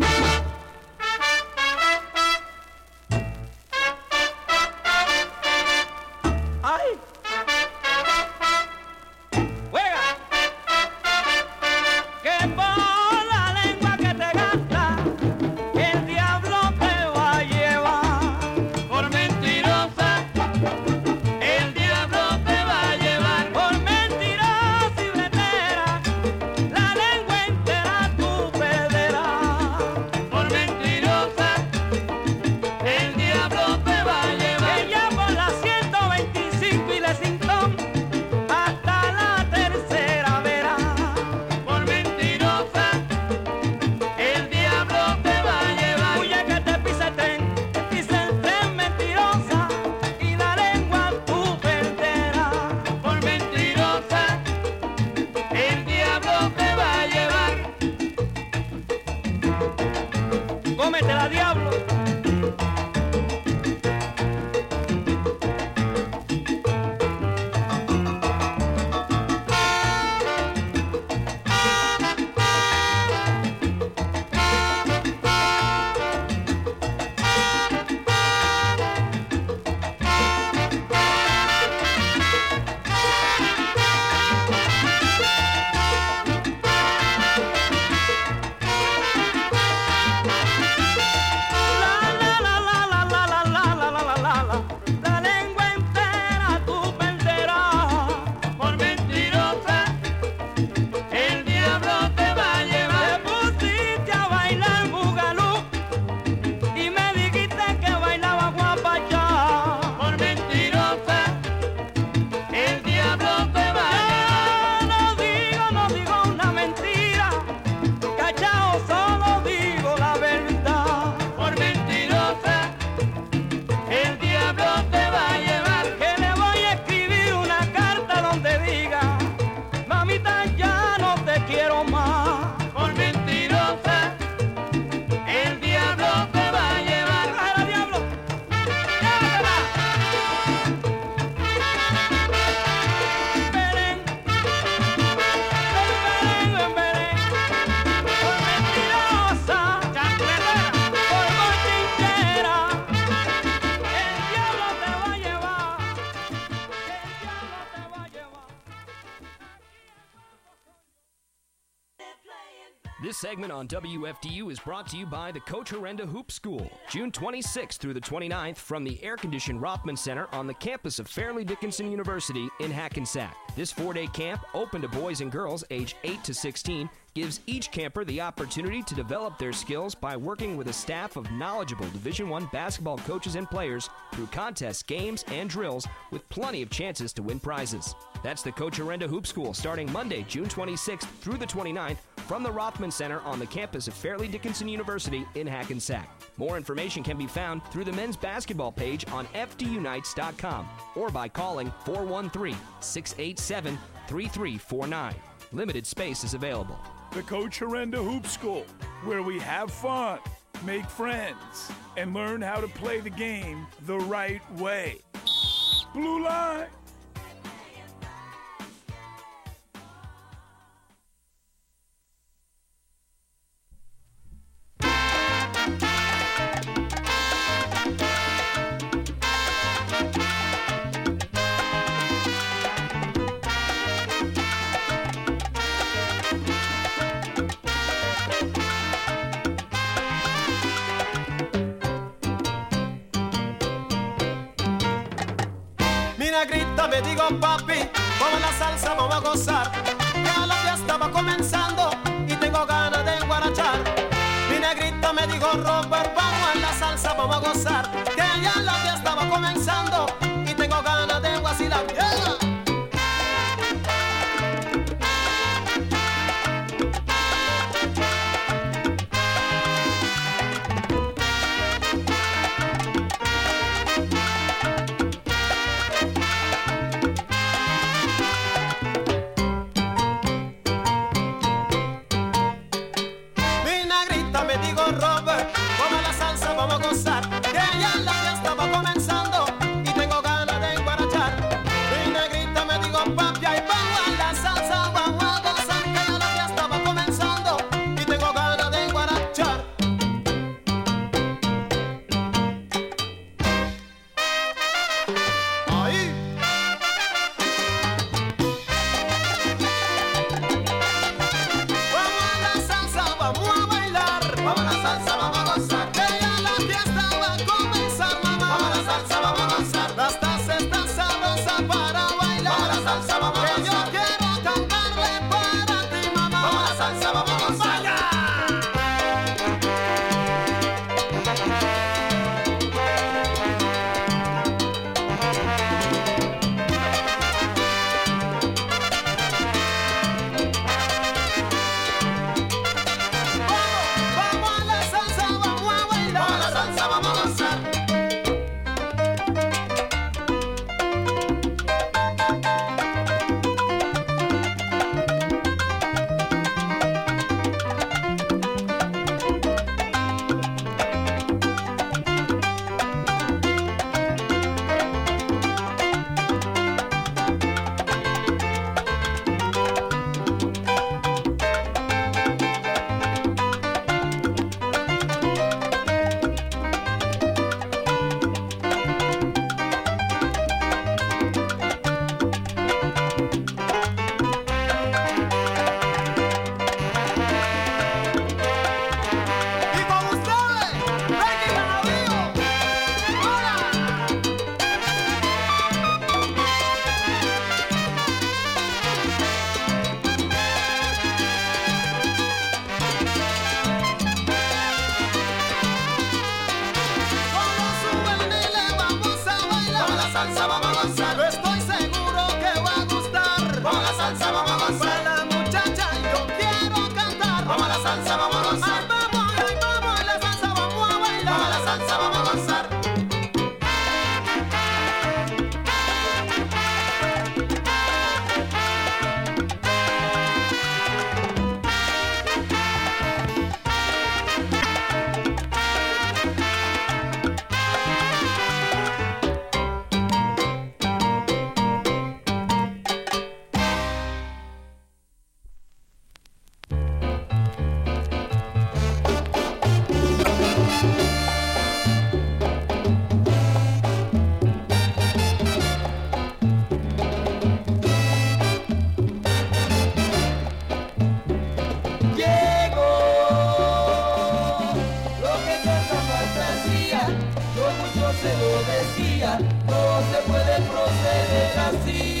On WFDU is brought to you by the Coach Horrenda Hoop School, June 26th through the 29th from the air-conditioned Rothman Center on the campus of Fairleigh Dickinson University in Hackensack. This four-day camp, open to boys and girls age 8 to 16, gives each camper the opportunity to develop their skills by working with a staff of knowledgeable Division One basketball coaches and players through contests, games, and drills with plenty of chances to win prizes. That's the Coach Horrenda Hoop School starting Monday, June 26th through the 29th from the Rothman Center on the campus of Fairleigh Dickinson University in Hackensack. More information can be found through the men's basketball page on fdunites.com or by calling 413 687 3349. Limited space is available. The Coach Horrenda Hoop School, where we have fun, make friends, and learn how to play the game the right way. Blue Line. Mira, me digo papi, vamos a la salsa, vamos a gozar. Ya la fiesta va comenzando y tengo ganas de guarachar. Mi negrita me dijo Robert, vamos a la salsa, vamos a gozar. no se puede proceder así.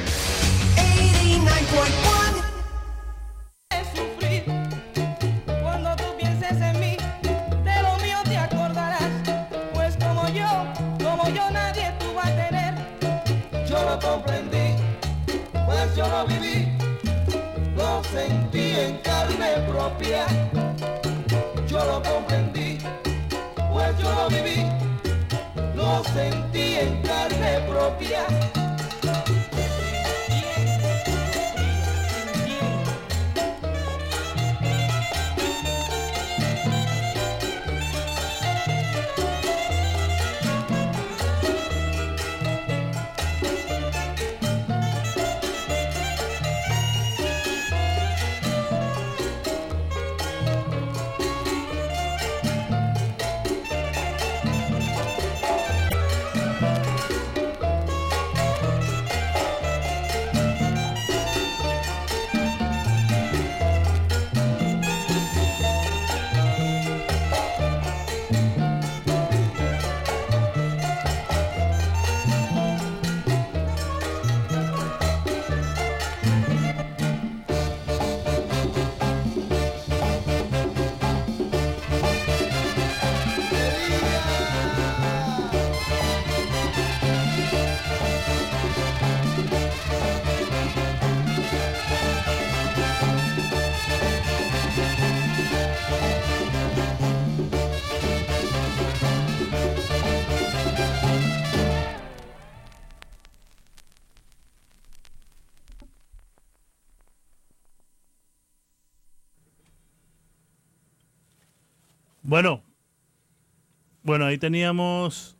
bueno, ahí teníamos.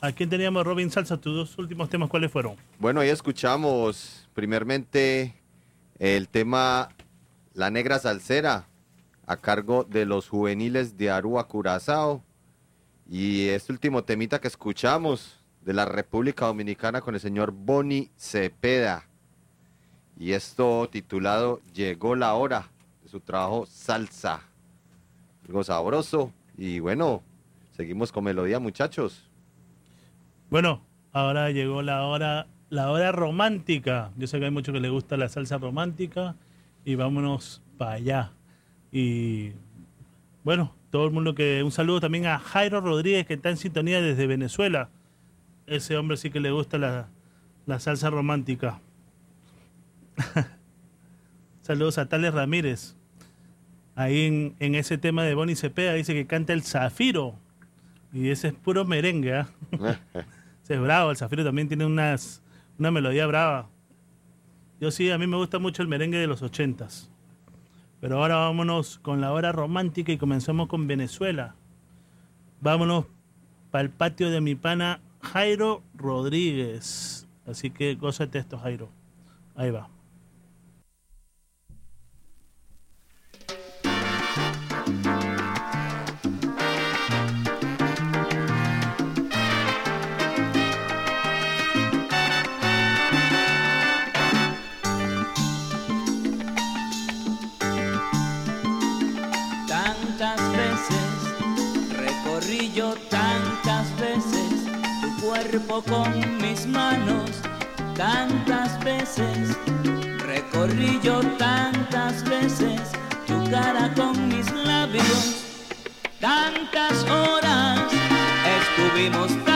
¿A quién teníamos, Robin Salsa? Tus dos últimos temas, ¿cuáles fueron? Bueno, ahí escuchamos primeramente el tema La Negra Salsera a cargo de los juveniles de Aruba Curazao. Y este último temita que escuchamos de la República Dominicana con el señor Boni Cepeda. Y esto titulado Llegó la hora de su trabajo Salsa. Algo sabroso. Y bueno, seguimos con melodía, muchachos. Bueno, ahora llegó la hora, la hora romántica. Yo sé que hay muchos que les gusta la salsa romántica y vámonos para allá. Y bueno, todo el mundo que un saludo también a Jairo Rodríguez que está en sintonía desde Venezuela. Ese hombre sí que le gusta la, salsa romántica. *laughs* Saludos a Tales Ramírez. Ahí en, en ese tema de Bonnie Cepeda dice que canta el Zafiro. Y ese es puro merengue, ¿ah? *laughs* Ese es bravo, el Zafiro también tiene unas, una melodía brava. Yo sí, a mí me gusta mucho el merengue de los ochentas. Pero ahora vámonos con la hora romántica y comenzamos con Venezuela. Vámonos para el patio de mi pana Jairo Rodríguez. Así que gózate esto, Jairo. Ahí va. Con mis manos, tantas veces recorrí yo tantas veces tu cara con mis labios, tantas horas estuvimos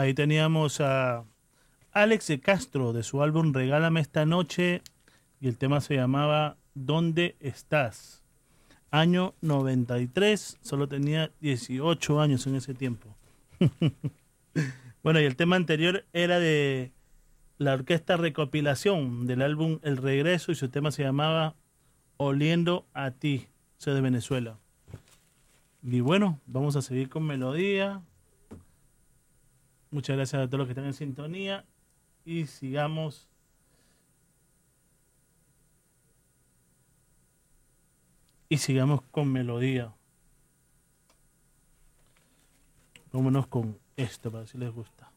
ahí teníamos a Alex de Castro de su álbum Regálame esta noche y el tema se llamaba ¿Dónde estás? Año 93, solo tenía 18 años en ese tiempo. *laughs* bueno, y el tema anterior era de la orquesta recopilación del álbum El Regreso y su tema se llamaba Oliendo a ti, soy de Venezuela. Y bueno, vamos a seguir con melodía. Muchas gracias a todos los que están en sintonía y sigamos. Y sigamos con melodía. Vámonos con esto para ver si les gusta.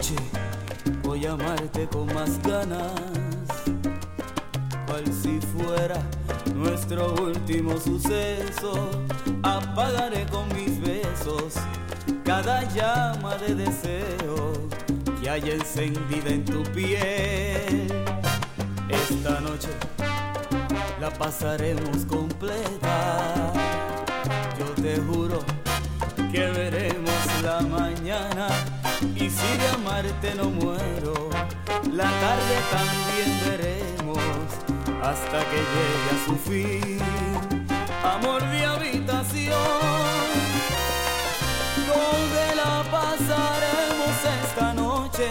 Noche voy a amarte con más ganas, cual si fuera nuestro último suceso. Apagaré con mis besos cada llama de deseo que haya encendida en tu piel. Esta noche la pasaremos completa. Yo te juro que y si de amarte no muero, la tarde también veremos hasta que llegue a su fin. Amor de habitación, donde la pasaremos esta noche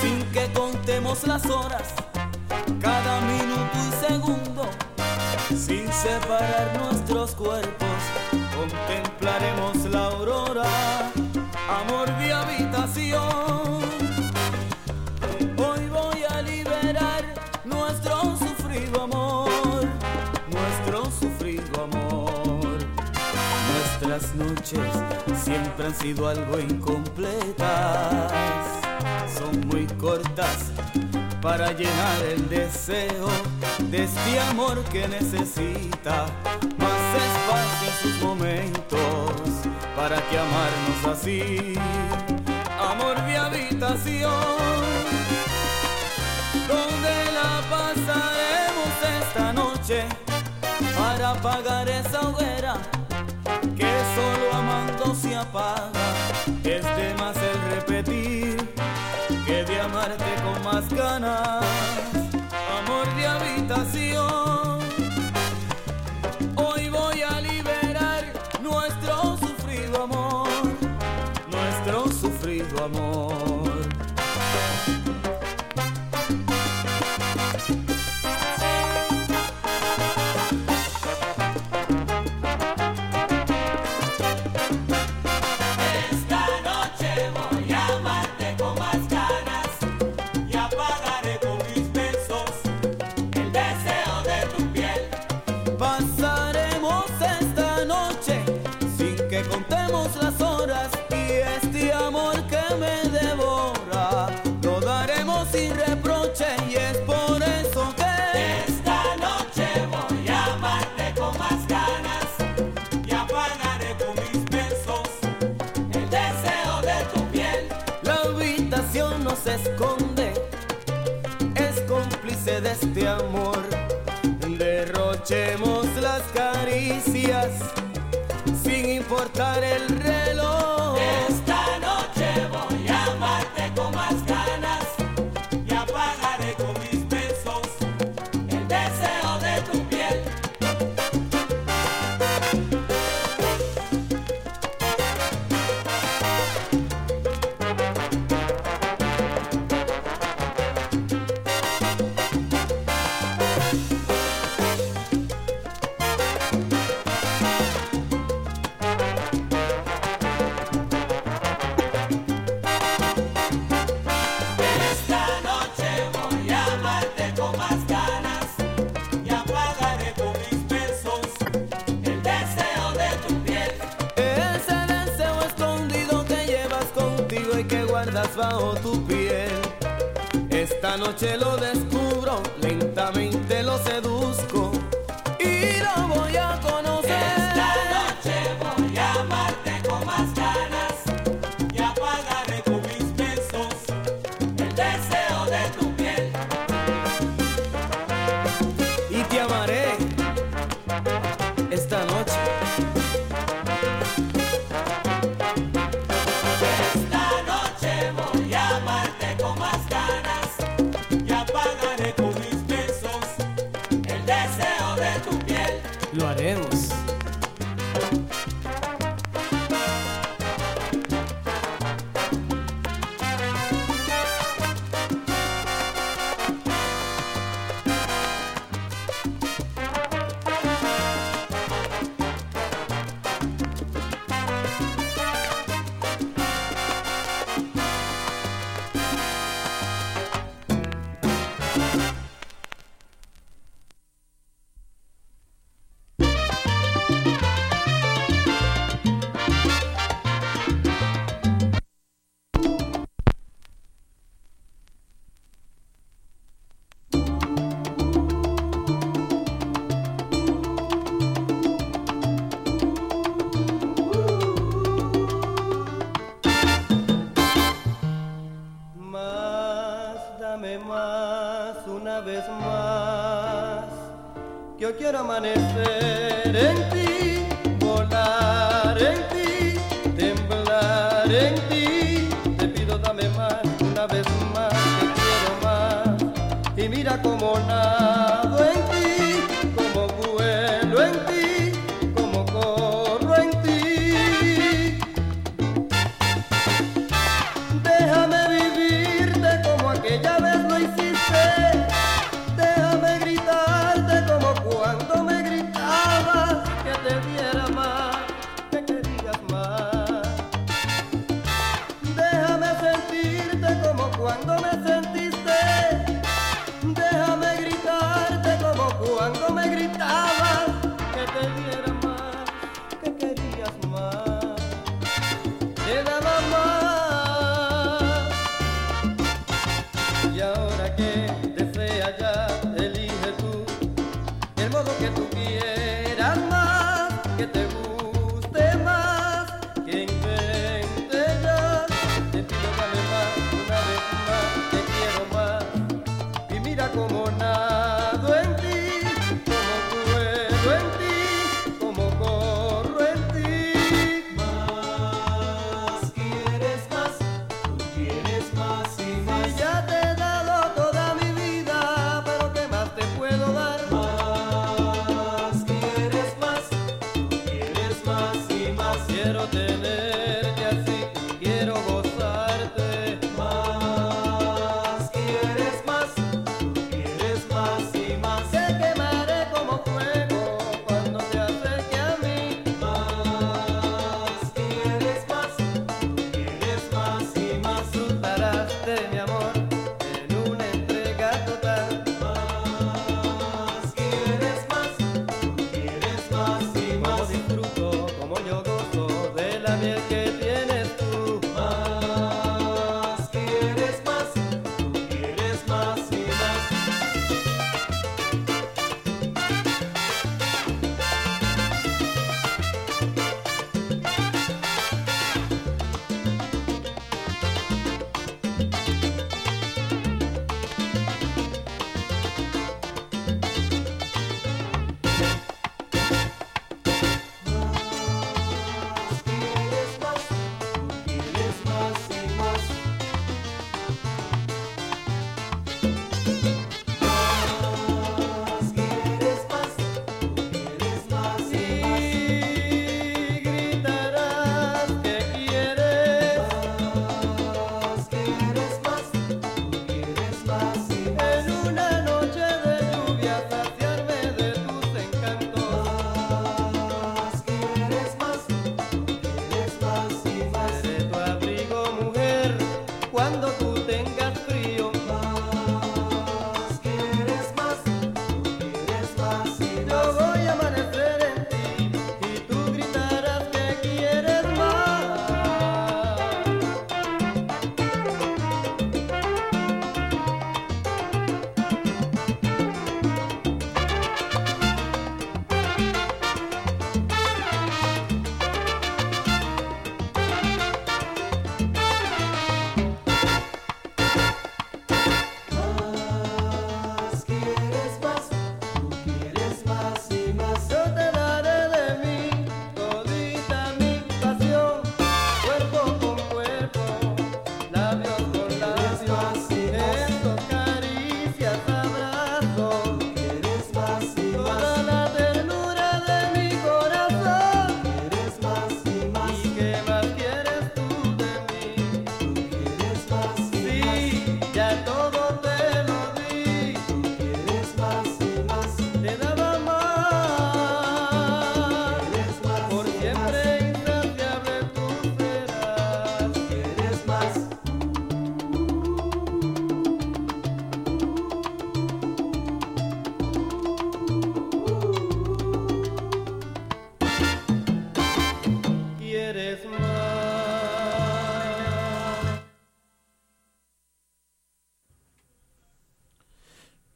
sin que contemos las horas, cada minuto y segundo, sin separar nuestros cuerpos, siempre han sido algo incompletas, son muy cortas para llenar el deseo de este amor que necesita más espacio en sus momentos. Para que amarnos así, amor de habitación, donde la pasaremos esta noche para apagar esa hoguera apaga. Es de más el repetir que de amarte con más ganas, amor de habitación. Hoy voy a liberar nuestro sufrido amor, nuestro sufrido amor.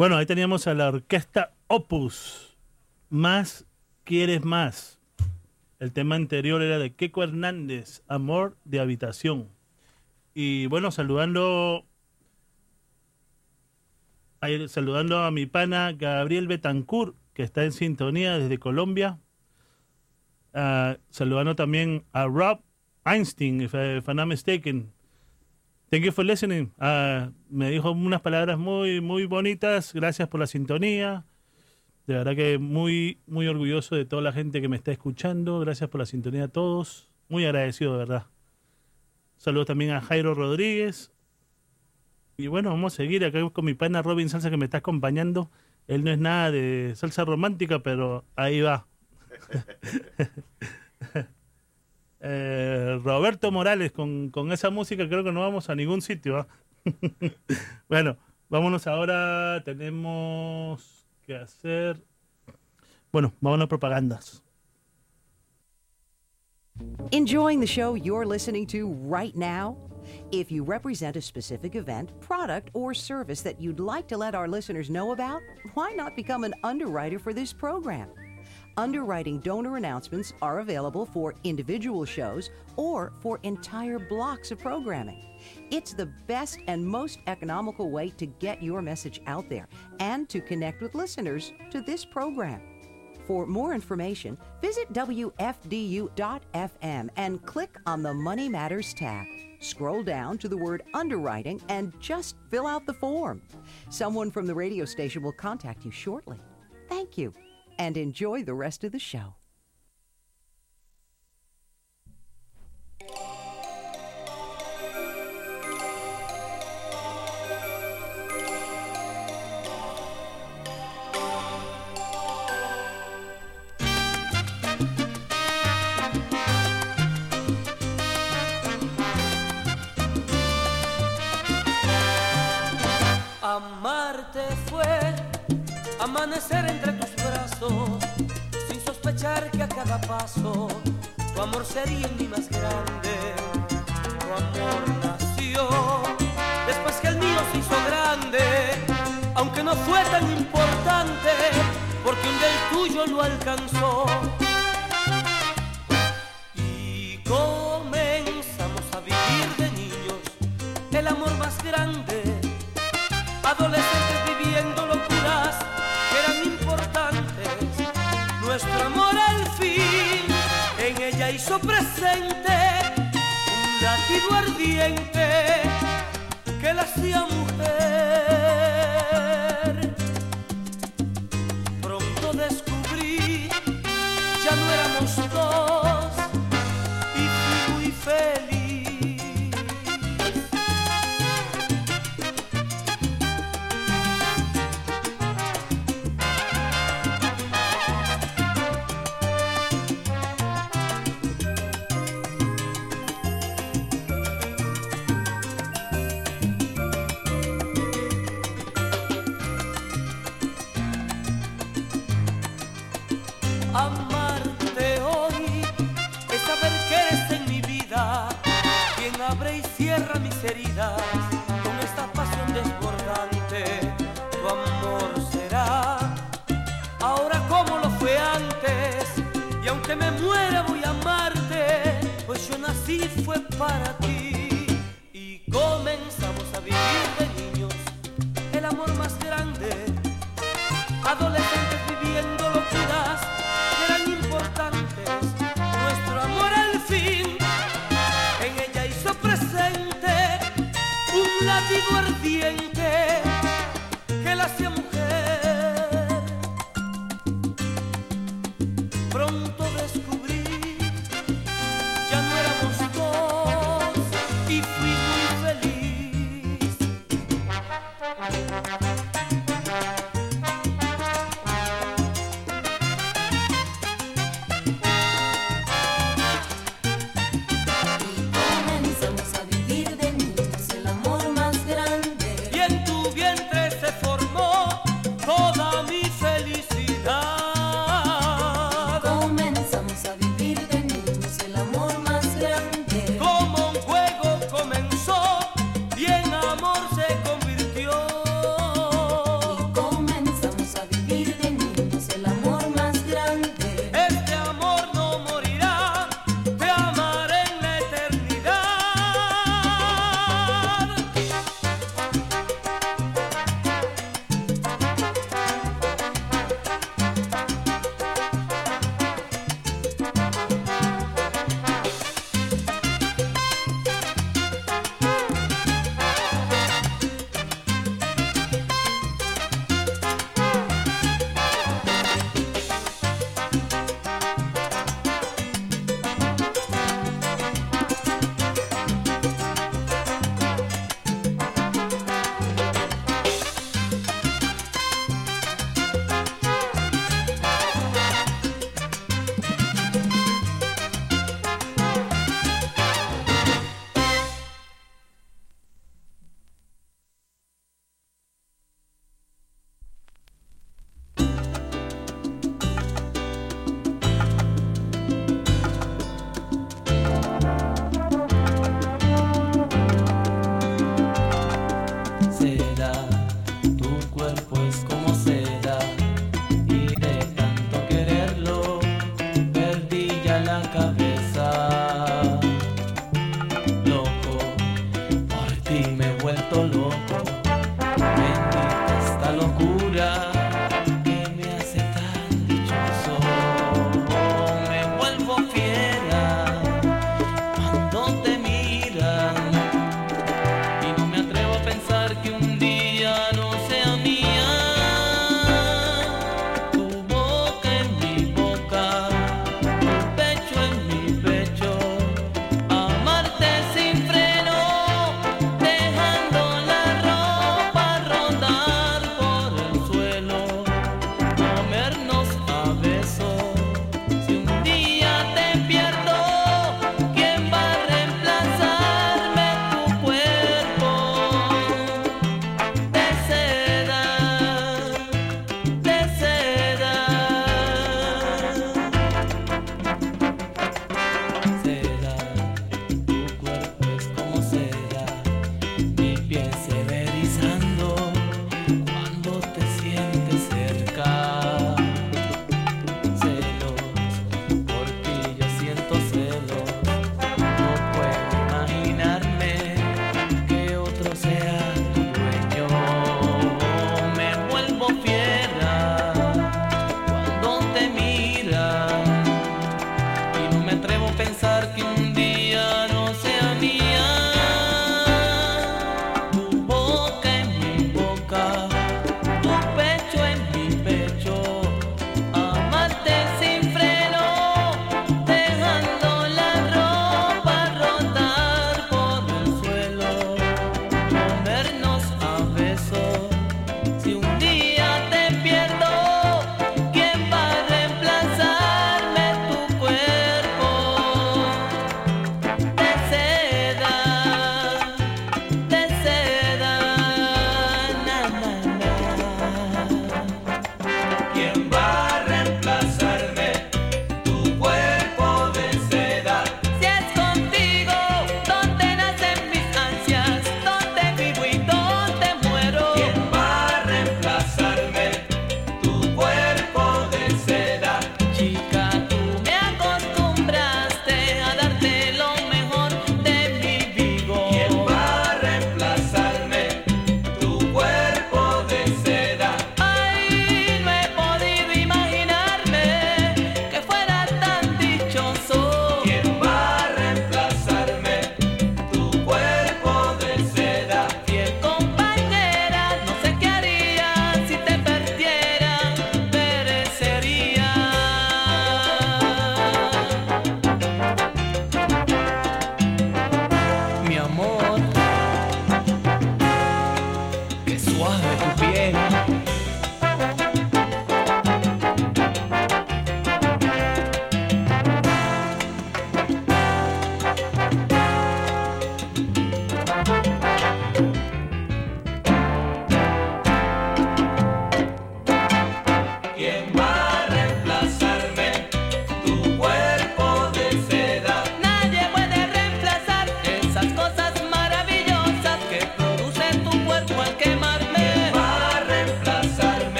Bueno, ahí teníamos a la orquesta Opus. Más quieres más. El tema anterior era de Keiko Hernández, Amor de Habitación. Y bueno, saludando saludando a mi pana Gabriel Betancourt, que está en sintonía desde Colombia. Ah, saludando también a Rob Einstein, if, I- if I'm not mistaken. Thank you for listening. Ah, me dijo unas palabras muy, muy bonitas. Gracias por la sintonía. De verdad que muy, muy orgulloso de toda la gente que me está escuchando. Gracias por la sintonía a todos. Muy agradecido, de verdad. Saludos también a Jairo Rodríguez. Y bueno, vamos a seguir acá con mi pana Robin Salsa que me está acompañando. Él no es nada de salsa romántica, pero ahí va. *laughs* Eh, Roberto Morales, con, con esa música creo que no vamos a ningún sitio. ¿ah? *laughs* bueno, vámonos ahora. Tenemos que hacer. Bueno, vámonos a propagandas. Enjoying the show you're listening to right now? If you represent a specific event, product, or service that you'd like to let our listeners know about, why not become an underwriter for this program? Underwriting donor announcements are available for individual shows or for entire blocks of programming. It's the best and most economical way to get your message out there and to connect with listeners to this program. For more information, visit WFDU.FM and click on the Money Matters tab. Scroll down to the word underwriting and just fill out the form. Someone from the radio station will contact you shortly. Thank you and enjoy the rest of the show. Cada paso tu amor sería en mí más grande. Tu amor nació después que el mío se hizo grande, aunque no fue tan importante, porque un del tuyo lo alcanzó. Y comenzamos a vivir de niños el amor más grande adolescentes hizo presente un latido ardiente que la hacía mujer.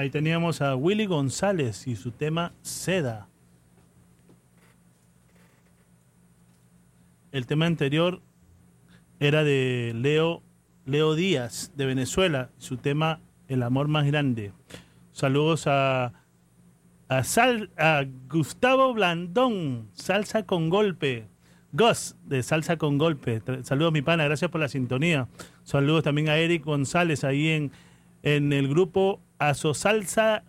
Ahí teníamos a Willy González y su tema Seda. El tema anterior era de Leo, Leo Díaz de Venezuela, su tema El amor más grande. Saludos a, a, Sal, a Gustavo Blandón, Salsa con Golpe. Gus, de Salsa con Golpe. Saludos, mi pana, gracias por la sintonía. Saludos también a Eric González ahí en, en el grupo Aso Salsa,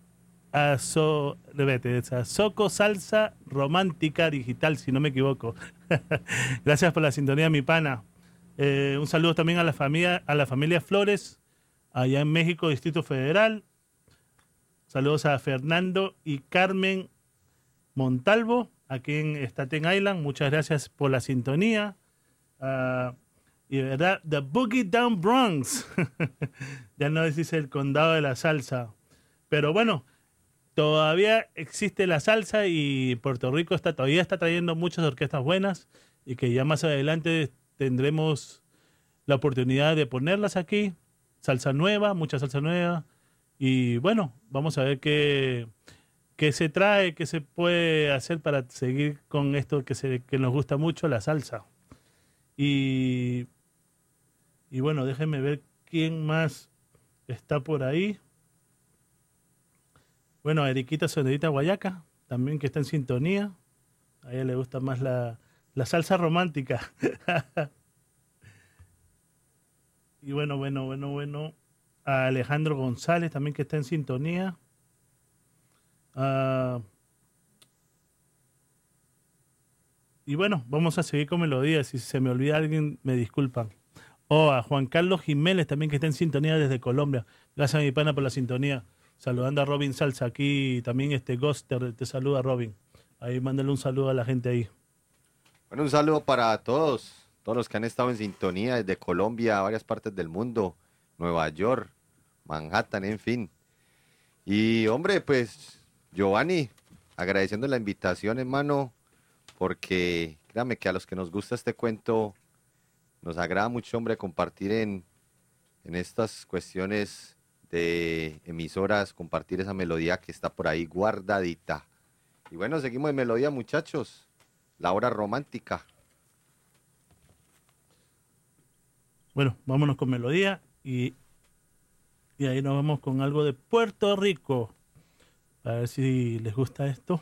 Aso, repete, Soco Salsa Romántica Digital, si no me equivoco. *laughs* Gracias por la sintonía, mi pana. Eh, un saludo también a la familia, a la familia Flores, allá en México, Distrito Federal. Saludos a Fernando y Carmen Montalvo, aquí en Staten Island. Muchas gracias por la sintonía. Ah, y verdad, The Boogie Down Bronx. *laughs* ya no dice el condado de la salsa. Pero bueno, todavía existe la salsa y Puerto Rico está, todavía está trayendo muchas orquestas buenas y que ya más adelante tendremos la oportunidad de ponerlas aquí. Salsa nueva, mucha salsa nueva. Y bueno, vamos a ver qué, qué se trae, qué se puede hacer para seguir con esto que, se, que nos gusta mucho, la salsa. Y, y bueno, déjenme ver quién más está por ahí. Bueno, Eriquita Sonerita Guayaca, también que está en sintonía. A ella le gusta más la, la salsa romántica. *laughs* y bueno, bueno, bueno, bueno. A Alejandro González también que está en sintonía. Ah, y bueno, vamos a seguir con melodías. Si se me olvida alguien, me disculpan. O a Juan Carlos Jiménez también que está en sintonía desde Colombia. Gracias a mi pana por la sintonía. Saludando a Robin Salsa aquí. También este Ghost te, te saluda Robin. Ahí mándale un saludo a la gente ahí. Bueno, un saludo para todos, todos los que han estado en sintonía desde Colombia, varias partes del mundo, Nueva York, Manhattan, en fin. Y hombre, pues Giovanni, agradeciendo la invitación, hermano, porque créame que a los que nos gusta este cuento, nos agrada mucho, hombre, compartir en, en estas cuestiones de emisoras, compartir esa melodía que está por ahí guardadita. Y bueno, seguimos de melodía, muchachos. La hora romántica. Bueno, vámonos con melodía y, y ahí nos vamos con algo de Puerto Rico. A ver si les gusta esto.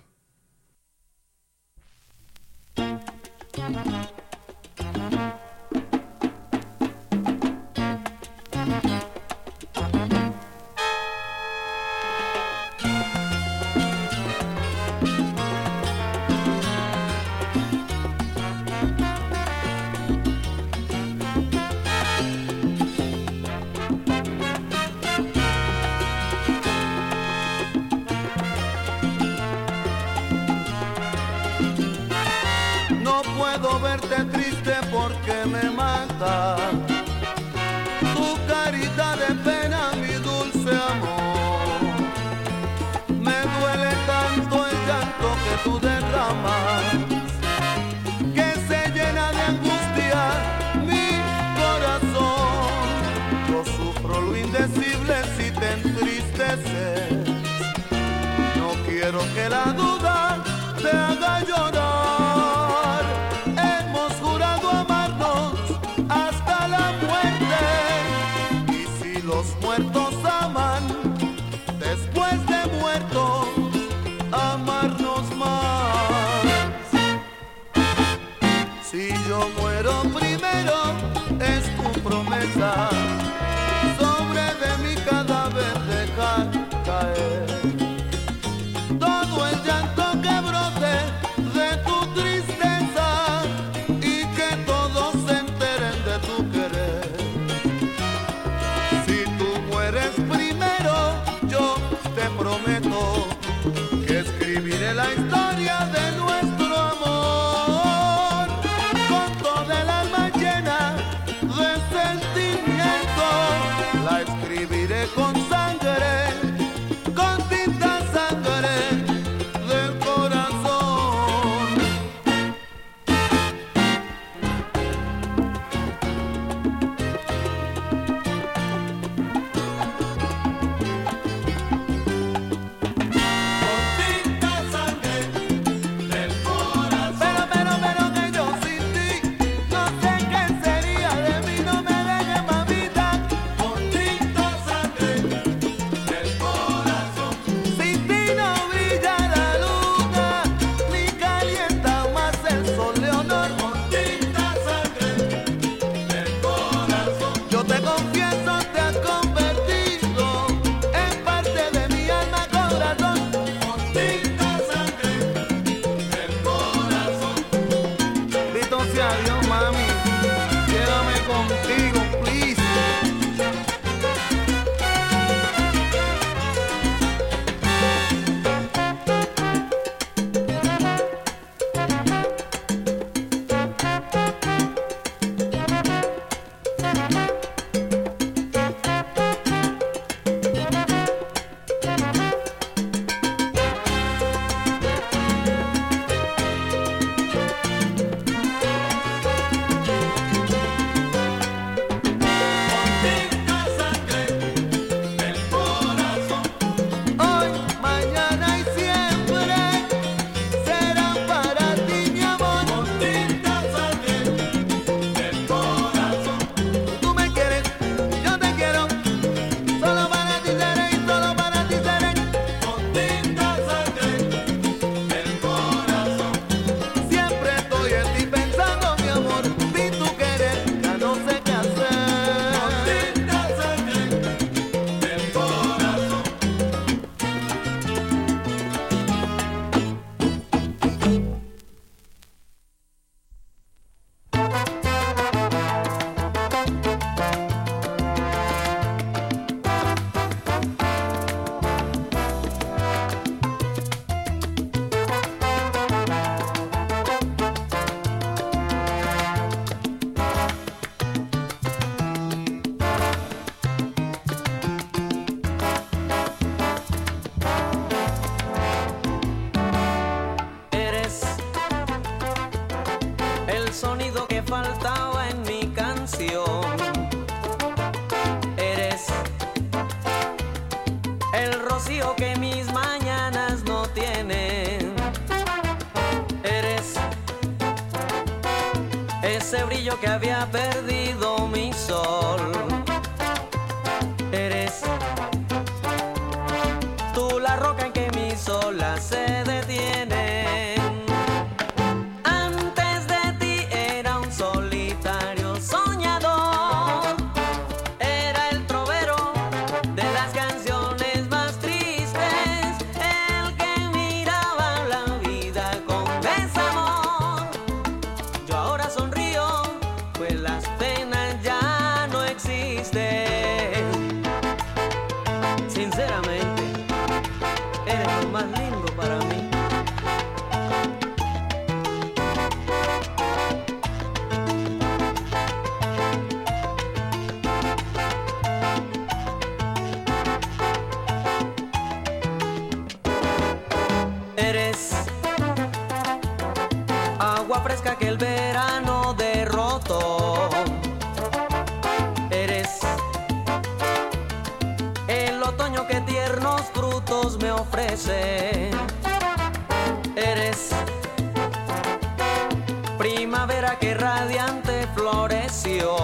primavera que radiante floreció.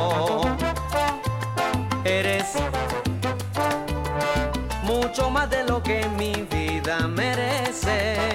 Eres mucho más de lo que mi vida merece.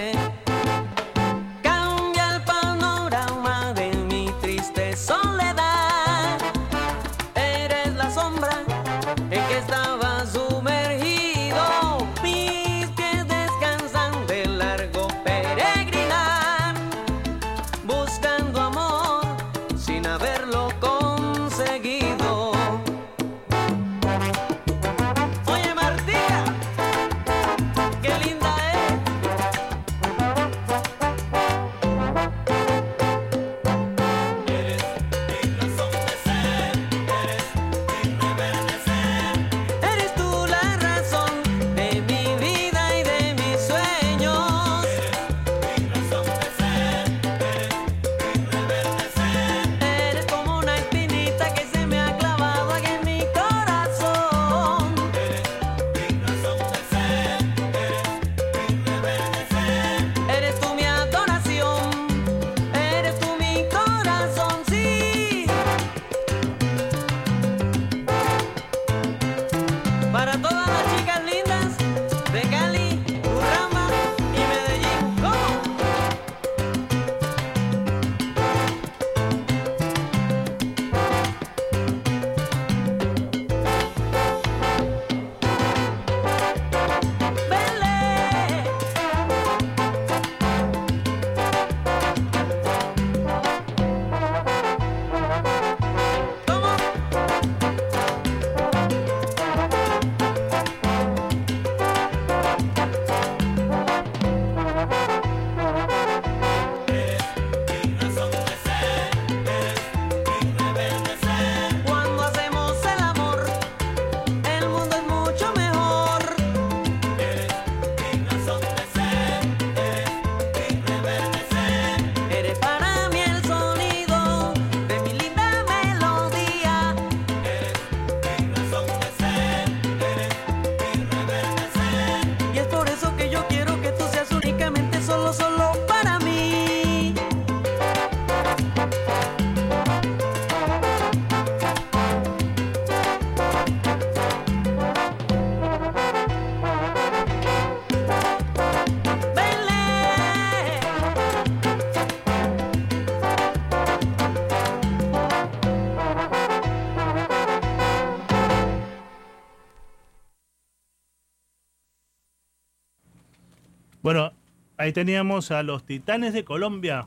Ahí teníamos a los Titanes de Colombia.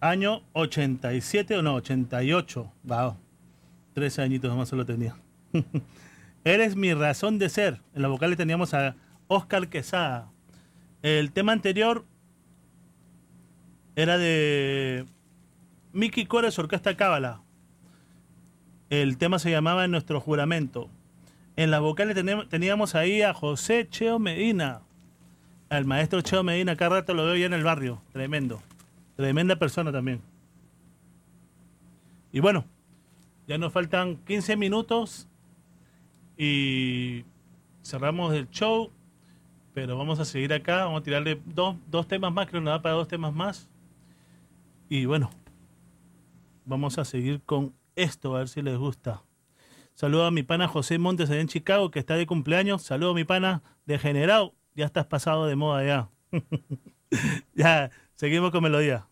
Año 87 o no, 88. Wow. Tres añitos más solo tenía. *laughs* Eres mi razón de ser. En las vocales teníamos a Oscar Quesada. El tema anterior era de Mickey Cores Orquesta Cábala. El tema se llamaba Nuestro Juramento. En las vocales teníamos ahí a José Cheo Medina al maestro Cheo Medina, cada rato lo veo ya en el barrio. Tremendo. Tremenda persona también. Y bueno, ya nos faltan 15 minutos y cerramos el show, pero vamos a seguir acá, vamos a tirarle dos, dos temas más, creo que nos da para dos temas más. Y bueno, vamos a seguir con esto, a ver si les gusta. Saludo a mi pana José Montes en Chicago, que está de cumpleaños. Saludo a mi pana degenerado ya estás pasado de moda ya. *laughs* ya, seguimos con melodía.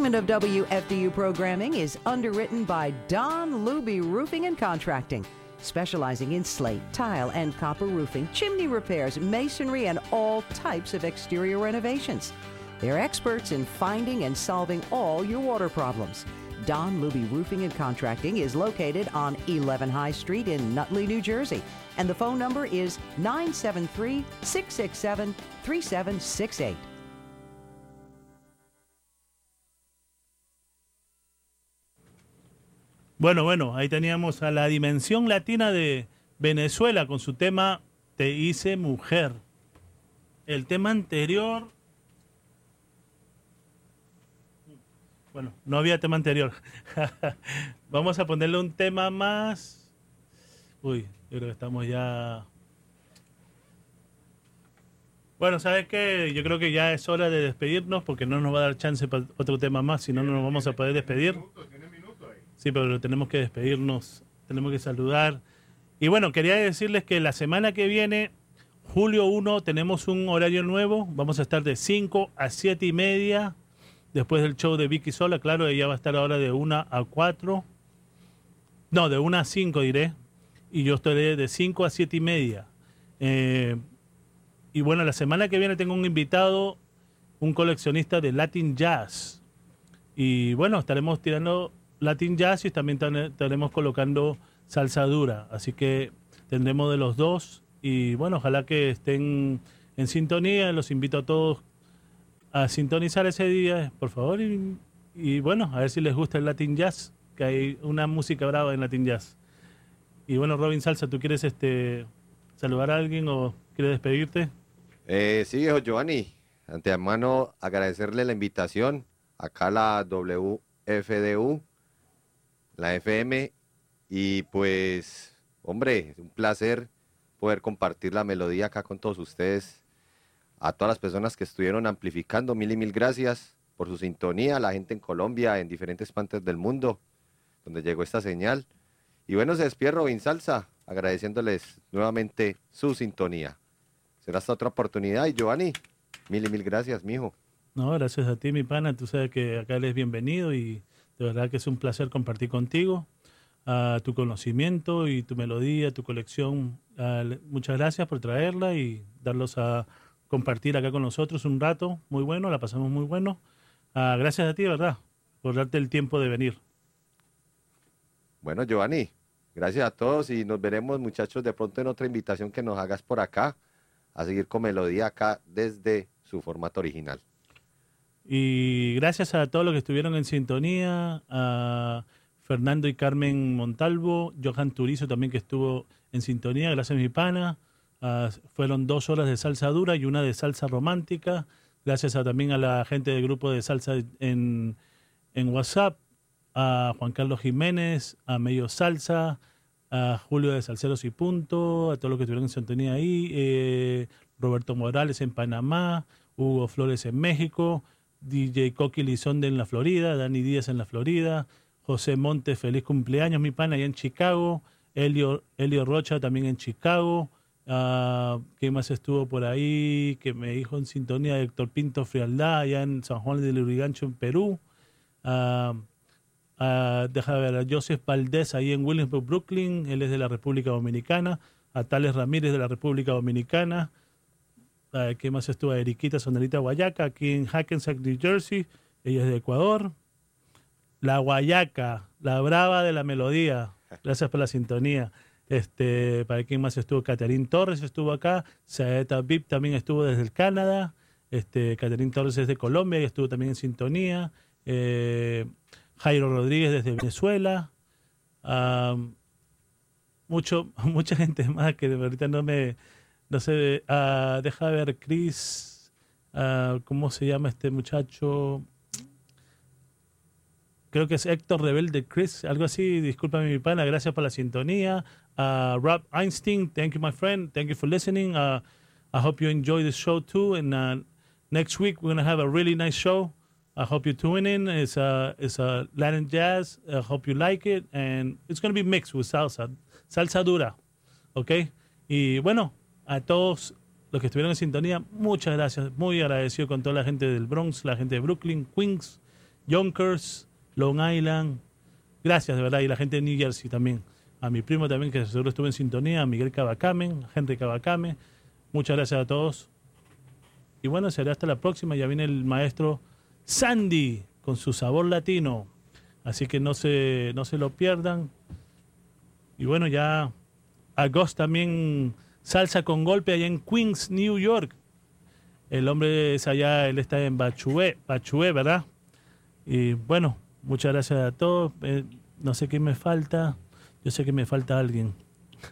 Segment of WFDU programming is underwritten by Don Luby Roofing and Contracting, specializing in slate, tile, and copper roofing, chimney repairs, masonry, and all types of exterior renovations. They're experts in finding and solving all your water problems. Don Luby Roofing and Contracting is located on 11 High Street in Nutley, New Jersey, and the phone number is 973 667 3768. Bueno, bueno, ahí teníamos a la dimensión latina de Venezuela con su tema Te hice mujer. El tema anterior... Bueno, no había tema anterior. *laughs* Vamos a ponerle un tema más... Uy, yo creo que estamos ya... Bueno, ¿sabes qué? Yo creo que ya es hora de despedirnos porque no nos va a dar chance para otro tema más, si no, no nos vamos a poder despedir. Sí, pero tenemos que despedirnos, tenemos que saludar. Y bueno, quería decirles que la semana que viene, julio 1, tenemos un horario nuevo. Vamos a estar de 5 a 7 y media. Después del show de Vicky Sola, claro, ella va a estar ahora de 1 a 4. No, de 1 a 5 diré. Y yo estaré de 5 a 7 y media. Eh, y bueno, la semana que viene tengo un invitado, un coleccionista de Latin Jazz. Y bueno, estaremos tirando Latin Jazz y también estaremos colocando salsa dura. Así que tendremos de los dos. Y bueno, ojalá que estén en sintonía. Los invito a todos a sintonizar ese día, por favor. Y, y bueno, a ver si les gusta el Latin Jazz, que hay una música brava en Latin Jazz. Y bueno, Robin Salsa, ¿tú quieres este saludar a alguien o quieres despedirte? Eh, sí, viejo Giovanni, antemano agradecerle la invitación acá la WFDU, la FM, y pues, hombre, es un placer poder compartir la melodía acá con todos ustedes, a todas las personas que estuvieron amplificando, mil y mil gracias por su sintonía, la gente en Colombia, en diferentes partes del mundo, donde llegó esta señal. Y bueno, se despide Robin Salsa, agradeciéndoles nuevamente su sintonía. Será hasta otra oportunidad. Y Giovanni, mil y mil gracias, mijo. No, gracias a ti, mi pana. Tú sabes que acá eres bienvenido y de verdad que es un placer compartir contigo ah, tu conocimiento y tu melodía, tu colección. Ah, muchas gracias por traerla y darlos a compartir acá con nosotros un rato muy bueno, la pasamos muy bueno. Ah, gracias a ti, verdad, por darte el tiempo de venir. Bueno, Giovanni, gracias a todos y nos veremos, muchachos, de pronto en otra invitación que nos hagas por acá, a seguir con melodía acá desde su formato original. Y gracias a todos los que estuvieron en sintonía, a Fernando y Carmen Montalvo, Johan Turizo también que estuvo en sintonía, gracias mi pana. Ah, fueron dos horas de salsa dura y una de salsa romántica. Gracias a, también a la gente del grupo de salsa en, en WhatsApp, a Juan Carlos Jiménez, a Medio Salsa, a Julio de Salceros y Punto, a todos los que estuvieron en sintonía ahí, eh, Roberto Morales en Panamá, Hugo Flores en México, DJ Coqui Lizonde en la Florida, Dani Díaz en la Florida, José Montes, feliz cumpleaños, mi pana, allá en Chicago, Elio, Elio Rocha también en Chicago, ah, ¿quién más estuvo por ahí? Que me dijo en sintonía Héctor Pinto Frialdad, allá en San Juan del Urigancho, en Perú. Ah, deja ver a Joseph Valdés ahí en Williamsburg, Brooklyn, él es de la República Dominicana, a Ramírez de la República Dominicana, Ah, ¿Qué más estuvo? Eriquita Sonerita Guayaca, aquí en Hackensack, New Jersey. Ella es de Ecuador. La Guayaca, la brava de la melodía. *laughs* Gracias por la sintonía. Este, para quién más estuvo, Caterín Torres estuvo acá. Saeta Vip también estuvo desde el Canadá. Este, Caterín Torres es de Colombia y estuvo también en sintonía. Eh, Jairo Rodríguez desde Venezuela. Ah, mucho, *laughs* mucha gente más que ahorita no me, no sé, ah, deja ver, Chris, ah, ¿cómo se llama este muchacho? Creo que es Héctor Rebelde Chris, algo así, discúlpame mi pana, gracias por la sintonía. Ah, Rob Einstein, thank you my friend, thank you for listening. Uh, I hope you enjoy the show too, and uh, next week we're gonna have a really nice show. I hope you tune in. It's a it's a Latin jazz. I hope you like it, and it's gonna be mixed with salsa, salsa dura, ¿ok? Y bueno, a todos los que estuvieron en sintonía, muchas gracias. Muy agradecido con toda la gente del Bronx, la gente de Brooklyn, Queens, Yonkers, Long Island. Gracias, de verdad. Y la gente de New Jersey también. A mi primo también, que seguro estuvo en sintonía. A Miguel Cavacamen, a Henry Cavacame. Muchas gracias a todos. Y bueno, será hasta la próxima. Ya viene el maestro Sandy con su sabor latino. Así que no se, no se lo pierdan. Y bueno, ya Agost también salsa con golpe allá en Queens, New York. El hombre es allá, él está en Bachué, Bachué, ¿verdad? Y bueno, muchas gracias a todos. Eh, no sé qué me falta. Yo sé que me falta alguien.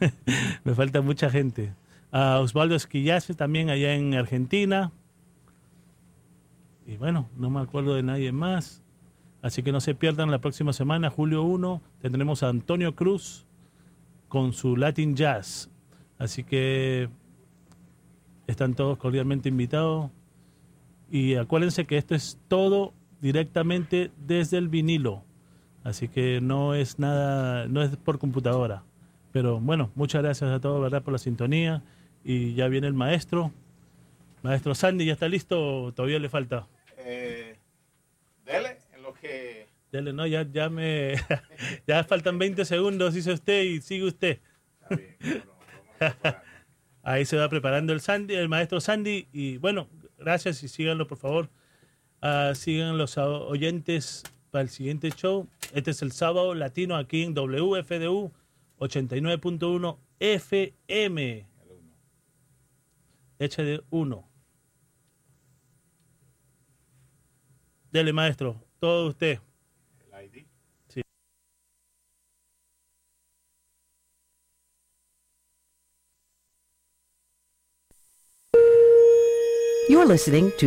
*laughs* me falta mucha gente. A Osvaldo Esquillace también allá en Argentina. Y bueno, no me acuerdo de nadie más. Así que no se pierdan la próxima semana, julio 1, tendremos a Antonio Cruz con su Latin Jazz. Así que están todos cordialmente invitados. Y acuérdense que esto es todo directamente desde el vinilo. Así que no es nada, no es por computadora. Pero bueno, muchas gracias a todos, ¿verdad? Por la sintonía. Y ya viene el maestro. Maestro Sandy, ¿ya está listo? Todavía le falta. Eh, dele, en lo que... Dele, no, ya, ya me. *laughs* ya faltan 20 segundos, dice usted, y sigue usted. *laughs* Ahí se va preparando el Sandy, el maestro Sandy. Y bueno, gracias y síganlo, por favor. Ah, sigan los oyentes para el siguiente show. Este es el sábado latino aquí en WFDU 89.1 FM. HD 1. Dele, maestro. Todo usted. You're listening to